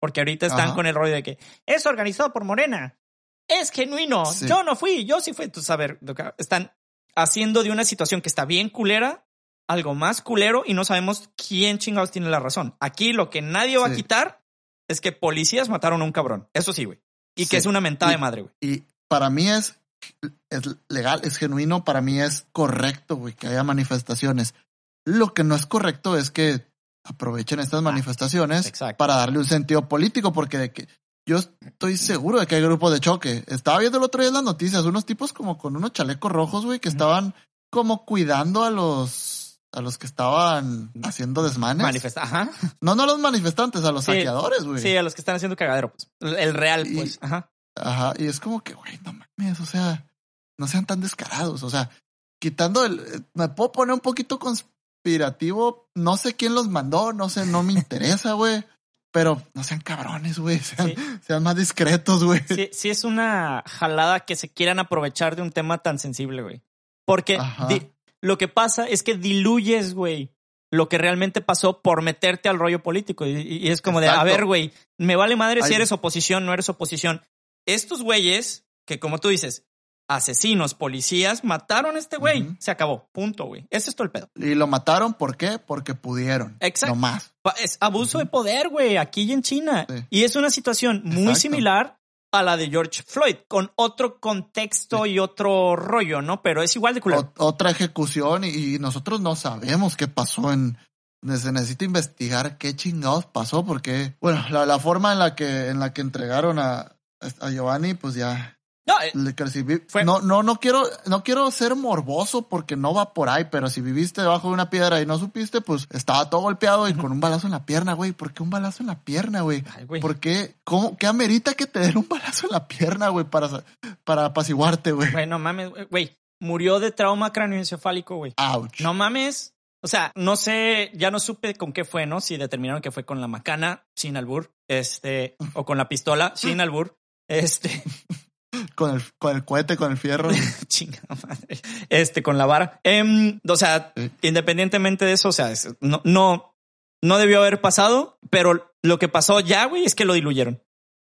porque ahorita están Ajá. con el rollo de que es organizado por Morena. Es genuino. Sí. Yo no fui, yo sí fui. Lo que- están haciendo de una situación que está bien culera algo más culero y no sabemos quién chingados tiene la razón. Aquí lo que nadie va a quitar es que policías mataron a un cabrón. Eso sí, güey. Y que es una mentada Y- de madre, güey. Y para mí es, es legal, es genuino, para mí es correcto, güey, que haya manifestaciones. Lo que no es correcto es que aprovechen estas manifestaciones exacto. para darle un sentido político, porque de que yo estoy seguro de que hay grupos de choque. Estaba viendo el otro día en las noticias, unos tipos como con unos chalecos rojos, güey, que estaban como cuidando a los a los que estaban haciendo desmanes. Manifesta, ajá. no, no a los manifestantes, a los Sí. saqueadores, güey. Sí, a los que están haciendo cagadero, pues. El real, Y- pues. Ajá. Ajá, y es como que, güey, no mames, o sea, no sean tan descarados, o sea, quitando el, eh, me puedo poner un poquito conspirativo, no sé quién los mandó, no sé, no me interesa, güey, pero no sean cabrones, güey, sean, Sí. sean más discretos, güey. Sí, sí es una jalada que se quieran aprovechar de un tema tan sensible, güey. Porque lo que pasa es que diluyes, güey, lo que realmente pasó por meterte al rollo político. Y, y es como de, a ver, güey, me vale madre si eres oposición, no eres oposición. Estos güeyes, que como tú dices, asesinos, policías, mataron a este güey. Se acabó. Punto, güey. Ese es todo el pedo. Y lo mataron, ¿por qué? Porque pudieron. Exacto. No más. Es abuso de poder, güey, aquí y en China. Sí. Y es una situación muy Exacto. similar a la de George Floyd, con otro contexto y otro rollo, ¿no? Pero es igual de culero. Otra ejecución y, y nosotros no sabemos qué pasó en, se necesita investigar qué chingados pasó, porque, bueno, la, la forma en la que, en la que entregaron a, a Giovanni, pues ya. No, eh, Fue- no, no, no quiero, no quiero ser morboso porque no va por ahí, pero si viviste debajo de una piedra y no supiste, pues estaba todo golpeado y con un balazo en la pierna, güey. ¿Por qué un balazo en la pierna, güey? Ay, güey. ¿Por qué? ¿Cómo? ¿Qué amerita que te den un balazo en la pierna, güey, para, para apaciguarte, güey? Güey, no mames, güey, güey. Murió de trauma cráneoencefálico, güey. Ouch. No mames. O sea, no sé, ya no supe con qué fue, ¿no? Si determinaron que fue con la macana, sin albur, este, o con la pistola, sin albur, este, Con el, con el cohete, con el fierro. chinga madre, este, con la vara. Em, o sea, Sí. independientemente de eso, o sea, no, no, no debió haber pasado, pero lo que pasó ya, güey, es que lo diluyeron.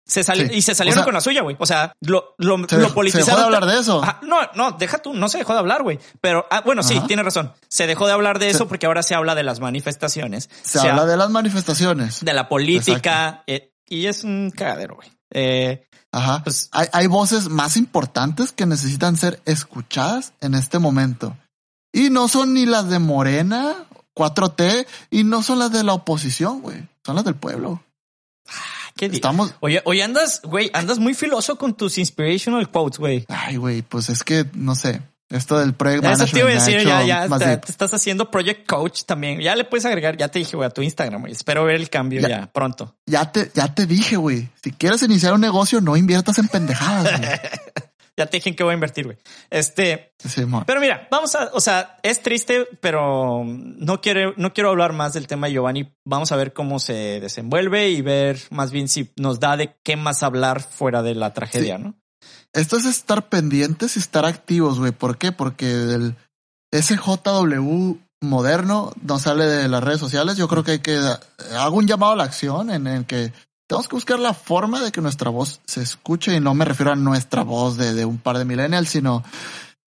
Se salió Sí. y se salieron O sea, con la suya, güey. O sea, lo, lo, Se, lo dejó- se dejó politizaron. de hablar de eso. Ajá, no, no, deja tú, no se dejó de hablar, güey. Pero, ah, bueno, sí, Ajá. tiene razón. Se dejó de hablar de eso Se- porque ahora se habla de las manifestaciones. Se habla de las manifestaciones. de la política. eh, y es un cagadero, güey. Eh, Ajá. pues, Hay, hay voces más importantes que necesitan ser escuchadas en este momento. Y no son ni las de Morena, 4T, y no son las de la oposición, güey. Son las del pueblo. ¿qué di- Estamos. Oye, oye, andas, güey, andas muy filoso con tus inspirational quotes, güey. Ay, güey, pues es que no sé. Esto del project Eso te iba a management decir, ya, ya, te, estás haciendo Project Coach también. Ya le puedes agregar, ya te dije, güey, a tu Instagram, güey. Espero ver el cambio ya, Ya. pronto. Ya te, ya te dije, güey. Si quieres iniciar un negocio, no inviertas en pendejadas, güey. Ya te dije en qué voy a invertir, güey. Este, Simón. Pero mira, vamos a, o sea, es triste, pero no quiero, no quiero hablar más del tema de Giovanni. Vamos a ver cómo se desenvuelve y ver más bien si nos da de qué más hablar fuera de la tragedia, ¿no? Esto es estar pendientes y estar activos, güey. ¿Por qué? Porque el SJW moderno no sale de las redes sociales. Yo creo que hay que hago un llamado a la acción en el que tenemos que buscar la forma de que nuestra voz se escuche y no me refiero a nuestra voz de, de un par de millennials, sino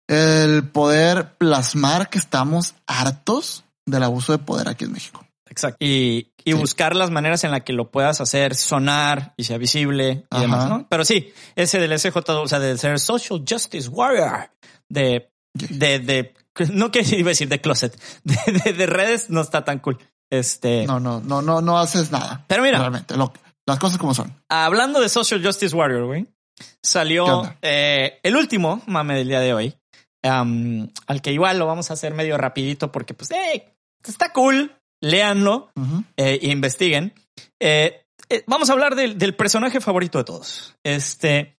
el poder plasmar que estamos hartos del abuso de poder aquí en México. Exacto. Y, y Sí. buscar las maneras en las que lo puedas hacer sonar y sea visible y Ajá. demás, ¿no? Pero sí, ese del SJ, o sea, de ser social justice warrior, de, de, de, no que iba a decir de closet, de, de, de redes no está tan cool. Este, No, no, no, no, no haces nada. pero mira, Realmente, lo- las cosas como son. Hablando de Social Justice Warrior, güey, ¿Qué salió eh, el último mame del día de hoy, al que igual lo vamos a hacer medio rapidito porque pues eh, está cool, léanlo eh, e investiguen. Eh, eh, vamos a hablar del, del personaje favorito de todos. Este,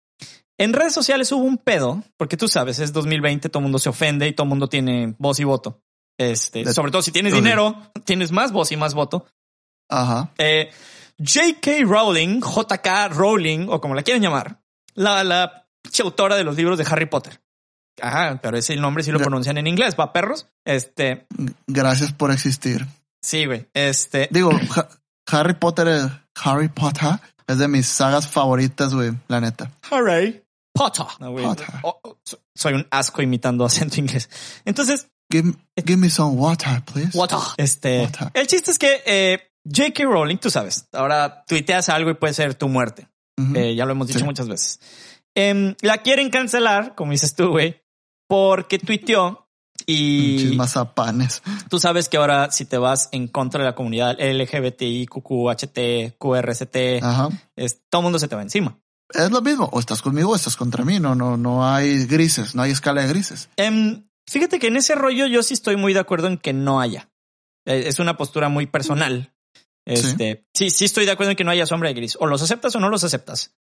en redes sociales hubo un pedo, porque tú sabes, es 2020, todo el mundo se ofende y todo el mundo tiene voz y voto. Este, De- sobre todo si tienes dinero, tienes más voz y más voto. Ajá. J.K. Rowling, J.K. Rowling, o como la quieren llamar, la, la autora de los libros de Harry Potter. Ajá, pero ese nombre sí lo pronuncian en inglés, ¿va, perros? Este, Gracias por existir. Sí, güey. Este, Digo, Ha- Harry Potter, es- Harry Potter es de mis sagas favoritas, güey, la neta. Harry Potter. No, güey. Potter. Oh, oh, so- soy un asco imitando acento inglés. Entonces, Give, give me some water, please. Water. Este, Water. el chiste es que eh, J.K. Rowling, tú sabes, ahora tuiteas algo y puede ser tu muerte. Eh, ya lo hemos dicho Sí. muchas veces. Em, la quieren cancelar, como dices tú, güey, porque tuiteó y Pinches mazapanes. tú sabes que ahora si te vas en contra de la comunidad LGBTI, QQHT, QRST, Ajá. es- todo el mundo se te va encima. Es lo mismo. O estás conmigo o estás contra mí. No, no, no hay grises. No hay escala de grises. Em, fíjate que en ese rollo yo sí estoy muy de acuerdo en que no haya. Eh, Es una postura muy personal. Este, sí. sí, estoy de acuerdo en que no haya sombra de gris. O los aceptas o no los aceptas.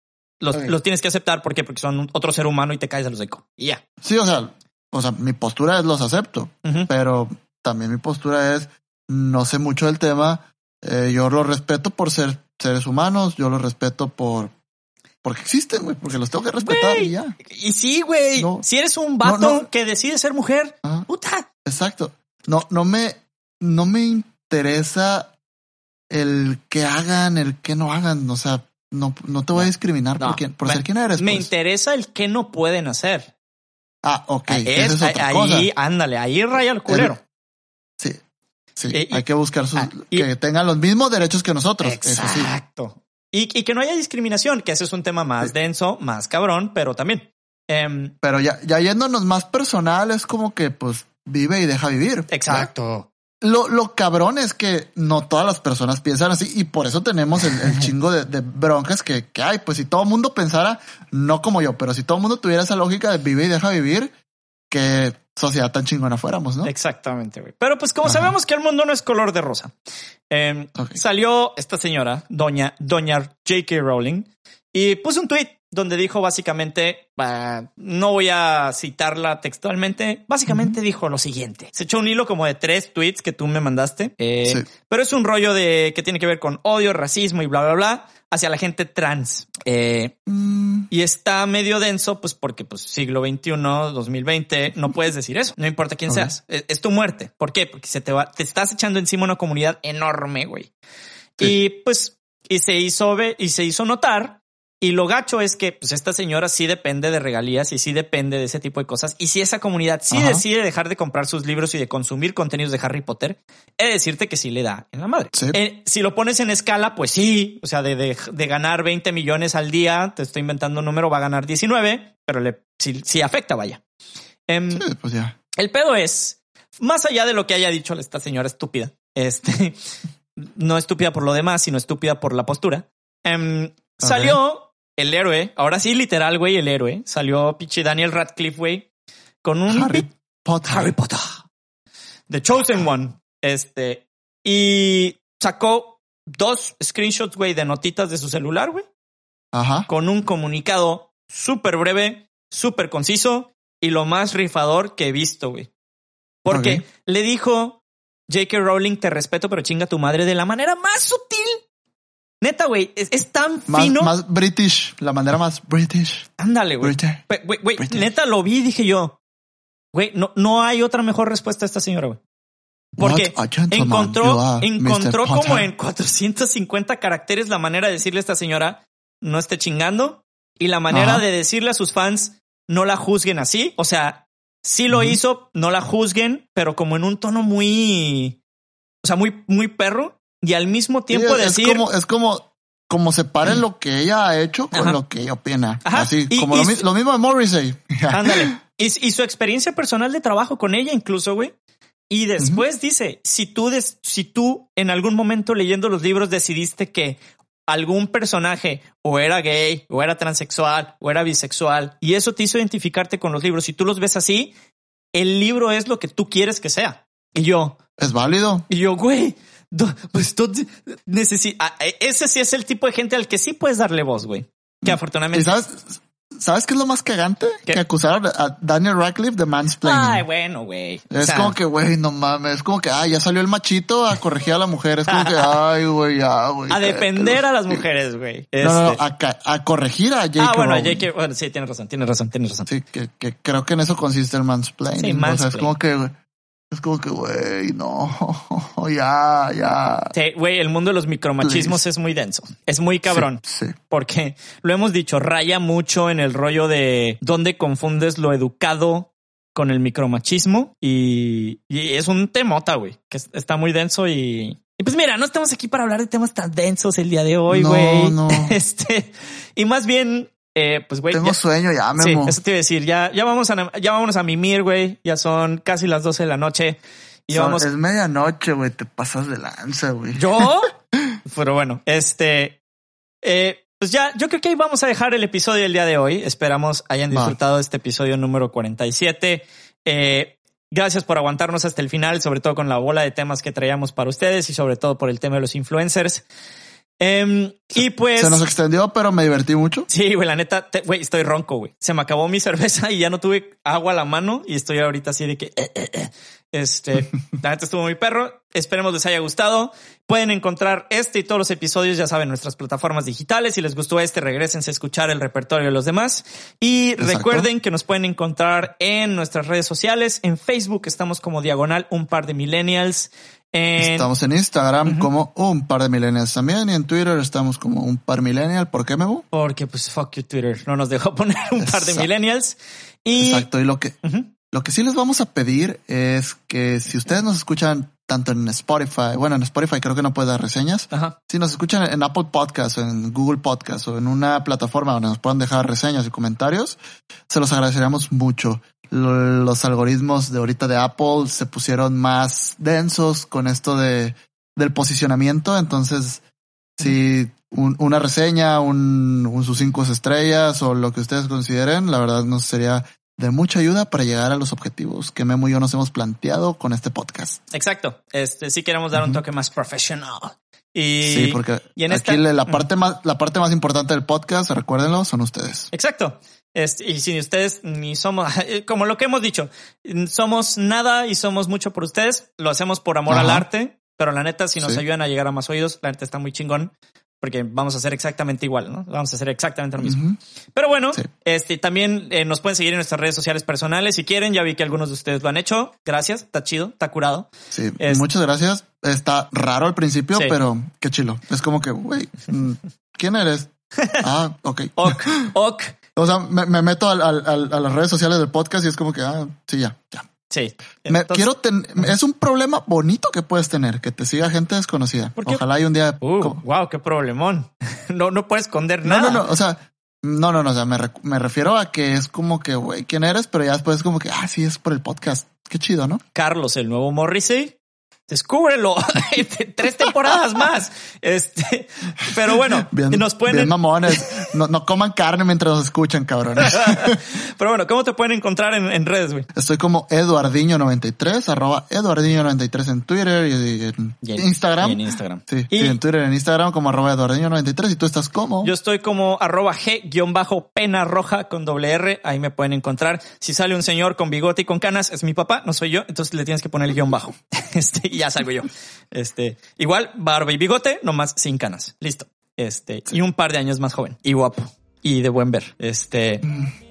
Los, los tienes que aceptar. ¿por qué? Porque son otro ser humano y te caes a los eco. Y ya. Sí, o sea, o sea, mi postura es los acepto, pero también mi postura es no sé mucho del tema. eh, yo los respeto por ser seres humanos. Yo los respeto por porque existen, güey, porque los tengo que respetar y ya. Y sí, güey. No. si eres un vato No, no. que decide ser mujer, Ajá. puta. Exacto. No, no me, no me interesa el que hagan, el que no hagan. O sea, no, no te voy a discriminar por, quién, por Me- ser quien eres. Me pues. interesa el que no pueden hacer. Ah, ok. Es- esa es otra ahí, cosa. ándale, ahí raya el culero. Sí. Sí, Eh, y- hay que buscar sus, ah, y- que tengan los mismos derechos que nosotros. Sí. Exacto. Y, y que no haya discriminación, que ese es un tema más Sí. denso, más cabrón, pero también. Em, Pero ya, ya yéndonos más personal, es como que pues vive y deja vivir. exacto. Lo, lo cabrón es que no todas las personas piensan así y por eso tenemos el, el chingo de, de broncas que, que hay. Pues si todo el mundo pensara, no como yo, pero si todo el mundo tuviera esa lógica de vive y deja vivir, que sociedad tan chingona fuéramos, ¿no? Exactamente, güey. Pero pues como sabemos que el mundo no es color de rosa, eh, Ok. salió esta señora, doña, doña J.K. Rowling, y puso un tweet donde dijo básicamente, ah, no voy a citarla textualmente, básicamente dijo lo siguiente. Se echó un hilo como de tres tweets que tú me mandaste, eh, Sí. pero es un rollo de que tiene que ver con odio, racismo y bla, bla, bla hacia la gente trans. Eh, Mm, y está medio denso, pues porque pues siglo XXI, 2020, no puedes decir eso. No importa quién seas. Es, es tu muerte. ¿Por qué? Porque se te va, te estás echando encima una comunidad enorme, güey. Sí. Y pues, y se hizo y se hizo notar. Y lo gacho es que pues esta señora sí depende de regalías y sí depende de ese tipo de cosas. Y si esa comunidad sí Ajá. decide dejar de comprar sus libros y de consumir contenidos de Harry Potter, he de decirte que sí le da en la madre. Sí. Eh, si lo pones en escala, pues sí. O sea, de, de, de ganar 20 millones al día, te estoy inventando un número, va a ganar 19, pero le, sí, sí afecta, vaya. Em, sí, pues ya. el pedo es, más allá de lo que haya dicho esta señora estúpida, este, no estúpida por lo demás, sino estúpida por la postura, em, salió el héroe, ahora sí, literal, güey, el héroe, salió pinche Daniel Radcliffe, güey, con un Harry Potter. Harry Potter. The Chosen One. Este. Y sacó dos screenshots, güey, de notitas de su celular, güey, Ajá. con un comunicado súper breve, súper conciso y lo más rifador que he visto, güey. Porque le dijo J.K. Rowling, te respeto, pero chinga tu madre de la manera más sutil. Neta, güey, es, es tan Más, fino. más British, la manera más British. Ándale, güey. Güey, neta lo vi y dije yo, güey, no, no hay otra mejor respuesta a esta señora, güey. Porque encontró, are, encontró como en 450 caracteres la manera de decirle a esta señora no esté chingando y la manera de decirle a sus fans no la juzguen así. O sea, sí lo hizo, no la juzguen, pero como en un tono muy, o sea, muy, muy perro y al mismo tiempo Sí, es, decir, como, es como, como separen lo que ella ha hecho con Ajá. lo que ella opina. Ajá. Así, Y- como y lo, lo mismo de Morrissey. Ándale. Y, y su experiencia personal de trabajo con ella, incluso, güey. Y después dice, si tú, des- si tú en algún momento leyendo los libros decidiste que algún personaje o era gay, o era transexual, o era bisexual, y eso te hizo identificarte con los libros, si tú los ves así, el libro es lo que tú quieres que sea. Y yo, Es válido. y yo, güey, pues tú necesitas, ese sí es el tipo de gente al que sí puedes darle voz, güey. Que ¿Y afortunadamente... sabes, sabes qué es lo más cagante? ¿Qué? Que acusaron a Daniel Radcliffe de mansplaining. Ay, bueno, güey. O Es sea, como que, güey, no mames. Es como que, ah, ya salió el machito a corregir a la mujer. Es como que, ay, güey, ya, güey. a defender los- a las mujeres, güey. No, no, no, Este- a, corregir a J.K. Ah, bueno, Rowling. J.K. Bueno, sí, tienes razón, tienes razón, tienes razón. Sí, que, que creo que en eso consiste el mansplaining. Sí, O sea, es mansplaining. como que, güey, es como que, güey, no, ya, ya. Sí, güey, el mundo de los micromachismos Please. es muy denso. Es muy cabrón. Sí, sí. Porque lo hemos dicho, raya mucho en el rollo de dónde confundes lo educado con el micromachismo. Y, y es un temota, güey, que es- está muy denso y. Y pues mira, no estamos aquí para hablar de temas tan densos el día de hoy, No, güey. no. Este, y más bien, eh, pues, güey. Tengo ya- sueño ya, Sí, Memo. eso te iba a decir. Ya, ya vamos a, ya vámonos a mimir, güey. Ya son casi las 12 de la noche. Y Son- vamos. Es medianoche, güey, te pasas de lanza, güey. ¿Yo? Pero bueno, este. eh, pues ya, yo creo que ahí vamos a dejar el episodio del día de hoy. Esperamos hayan Va. disfrutado este episodio número 47. Eh, gracias por aguantarnos hasta el final, sobre todo con la bola de temas que traíamos para ustedes y sobre todo por el tema de los influencers. Em, y pues. Se nos extendió, pero me divertí mucho. Sí, güey, la neta, güey, estoy ronco, güey. Se me acabó mi cerveza y ya no tuve agua a la mano y estoy ahorita así de que, eh, eh, eh. este, la neta estuvo muy perro. Esperemos les haya gustado. Pueden encontrar este y todos los episodios, ya saben, en nuestras plataformas digitales. Si les gustó este, regresense a escuchar el repertorio de los demás. Y Exacto. recuerden que nos pueden encontrar en nuestras redes sociales. En Facebook estamos como diagonal un par de millennials. En, Estamos en Instagram como un par de millennials también y en Twitter estamos como un par millennial. ¿Por qué, Memo? porque pues fuck you Twitter, no nos dejó poner un par de millennials. Y Exacto. Y lo que, lo que sí les vamos a pedir es que si ustedes nos escuchan tanto en Spotify, bueno, en Spotify creo que no puede dar reseñas. Ajá. Si nos escuchan en Apple Podcasts, o en Google Podcasts o en una plataforma donde nos puedan dejar reseñas y comentarios, se los agradeceríamos mucho. Lo- Los algoritmos de ahorita de Apple se pusieron más densos con esto de del posicionamiento, entonces si un- una reseña, un, un sus cinco estrellas o lo que ustedes consideren, la verdad nos sería de mucha ayuda para llegar a los objetivos que Memo y yo nos hemos planteado con este podcast. Exacto. Este sí queremos dar un toque más profesional. Y Sí, porque y en aquí esta- la parte más, la parte más importante del podcast, recuérdenlo, son ustedes. Exacto. Este, y si ustedes ni somos, como lo que hemos dicho, somos nada y somos mucho por ustedes, lo hacemos por amor al arte, pero la neta, si nos Sí. ayudan a llegar a más oídos, la neta está muy chingón, porque vamos a hacer exactamente igual, ¿no? Vamos a hacer exactamente lo mismo. Pero bueno, Sí. este también eh, nos pueden seguir en nuestras redes sociales personales si quieren. Ya vi que algunos de ustedes lo han hecho. Gracias, está chido, está curado. Sí, Es- muchas gracias. Está raro al principio, Sí. pero qué chilo. Es como que, güey, mm, ¿quién eres? ah, ok. Ok, ok. O sea, me, me meto al- al- al- a las redes sociales del podcast y es como que, ah, sí, ya, ya. Sí. Me, quiero ten- es un problema bonito que puedes tener, que te siga gente desconocida. Ojalá y un día. Uh, wow, qué problemón. No, no puedes esconder no, nada. no, no. O sea, no, no, no. O sea, me, me refiero a que es como que, güey, ¿quién eres? Pero ya después es como que, ah, sí, es por el podcast. Qué chido, ¿no? Carlos, el nuevo Morrissey. Descúbrelo. Tres temporadas más. Este, pero bueno, Bien, nos pueden. bien mamones. No, no coman carne mientras nos escuchan, cabrones. pero bueno, ¿cómo te pueden encontrar en, en redes, güey? Estoy como Eduardiño93, arroba Eduardiño93 en Twitter y en, Y en- Instagram. y en Instagram. Sí, Y- sí, en Twitter, en Instagram como arroba Eduardiño93 y tú estás como. Yo estoy como arroba G-pena roja con doble R. Ahí me pueden encontrar. Si sale un señor con bigote y con canas, es mi papá, no soy yo. Entonces le tienes que poner el guion bajo. Este, y ya salgo yo. Este, igual, barba y bigote, nomás sin canas. Listo. Este, y un par de años más joven y guapo y de buen ver. Este,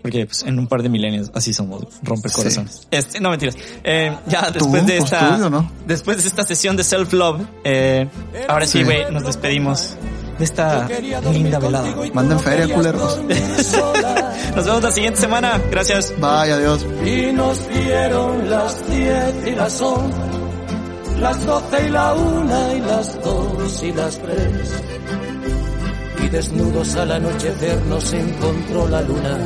porque pues, en un par de milenios así somos, romper Sí. corazones. Este, no mentiras. Eh, ya después de pues esta, tú, no. después de esta sesión de self love, eh, ahora sí, Sí. güey, nos despedimos de esta linda velada. Manden feria, culeros. Nos vemos la siguiente semana. Gracias. Bye, adiós. y nos dieron las diez y las once, las doce y la una y las dos y las tres. Y desnudos al anochecer nos encontró la luna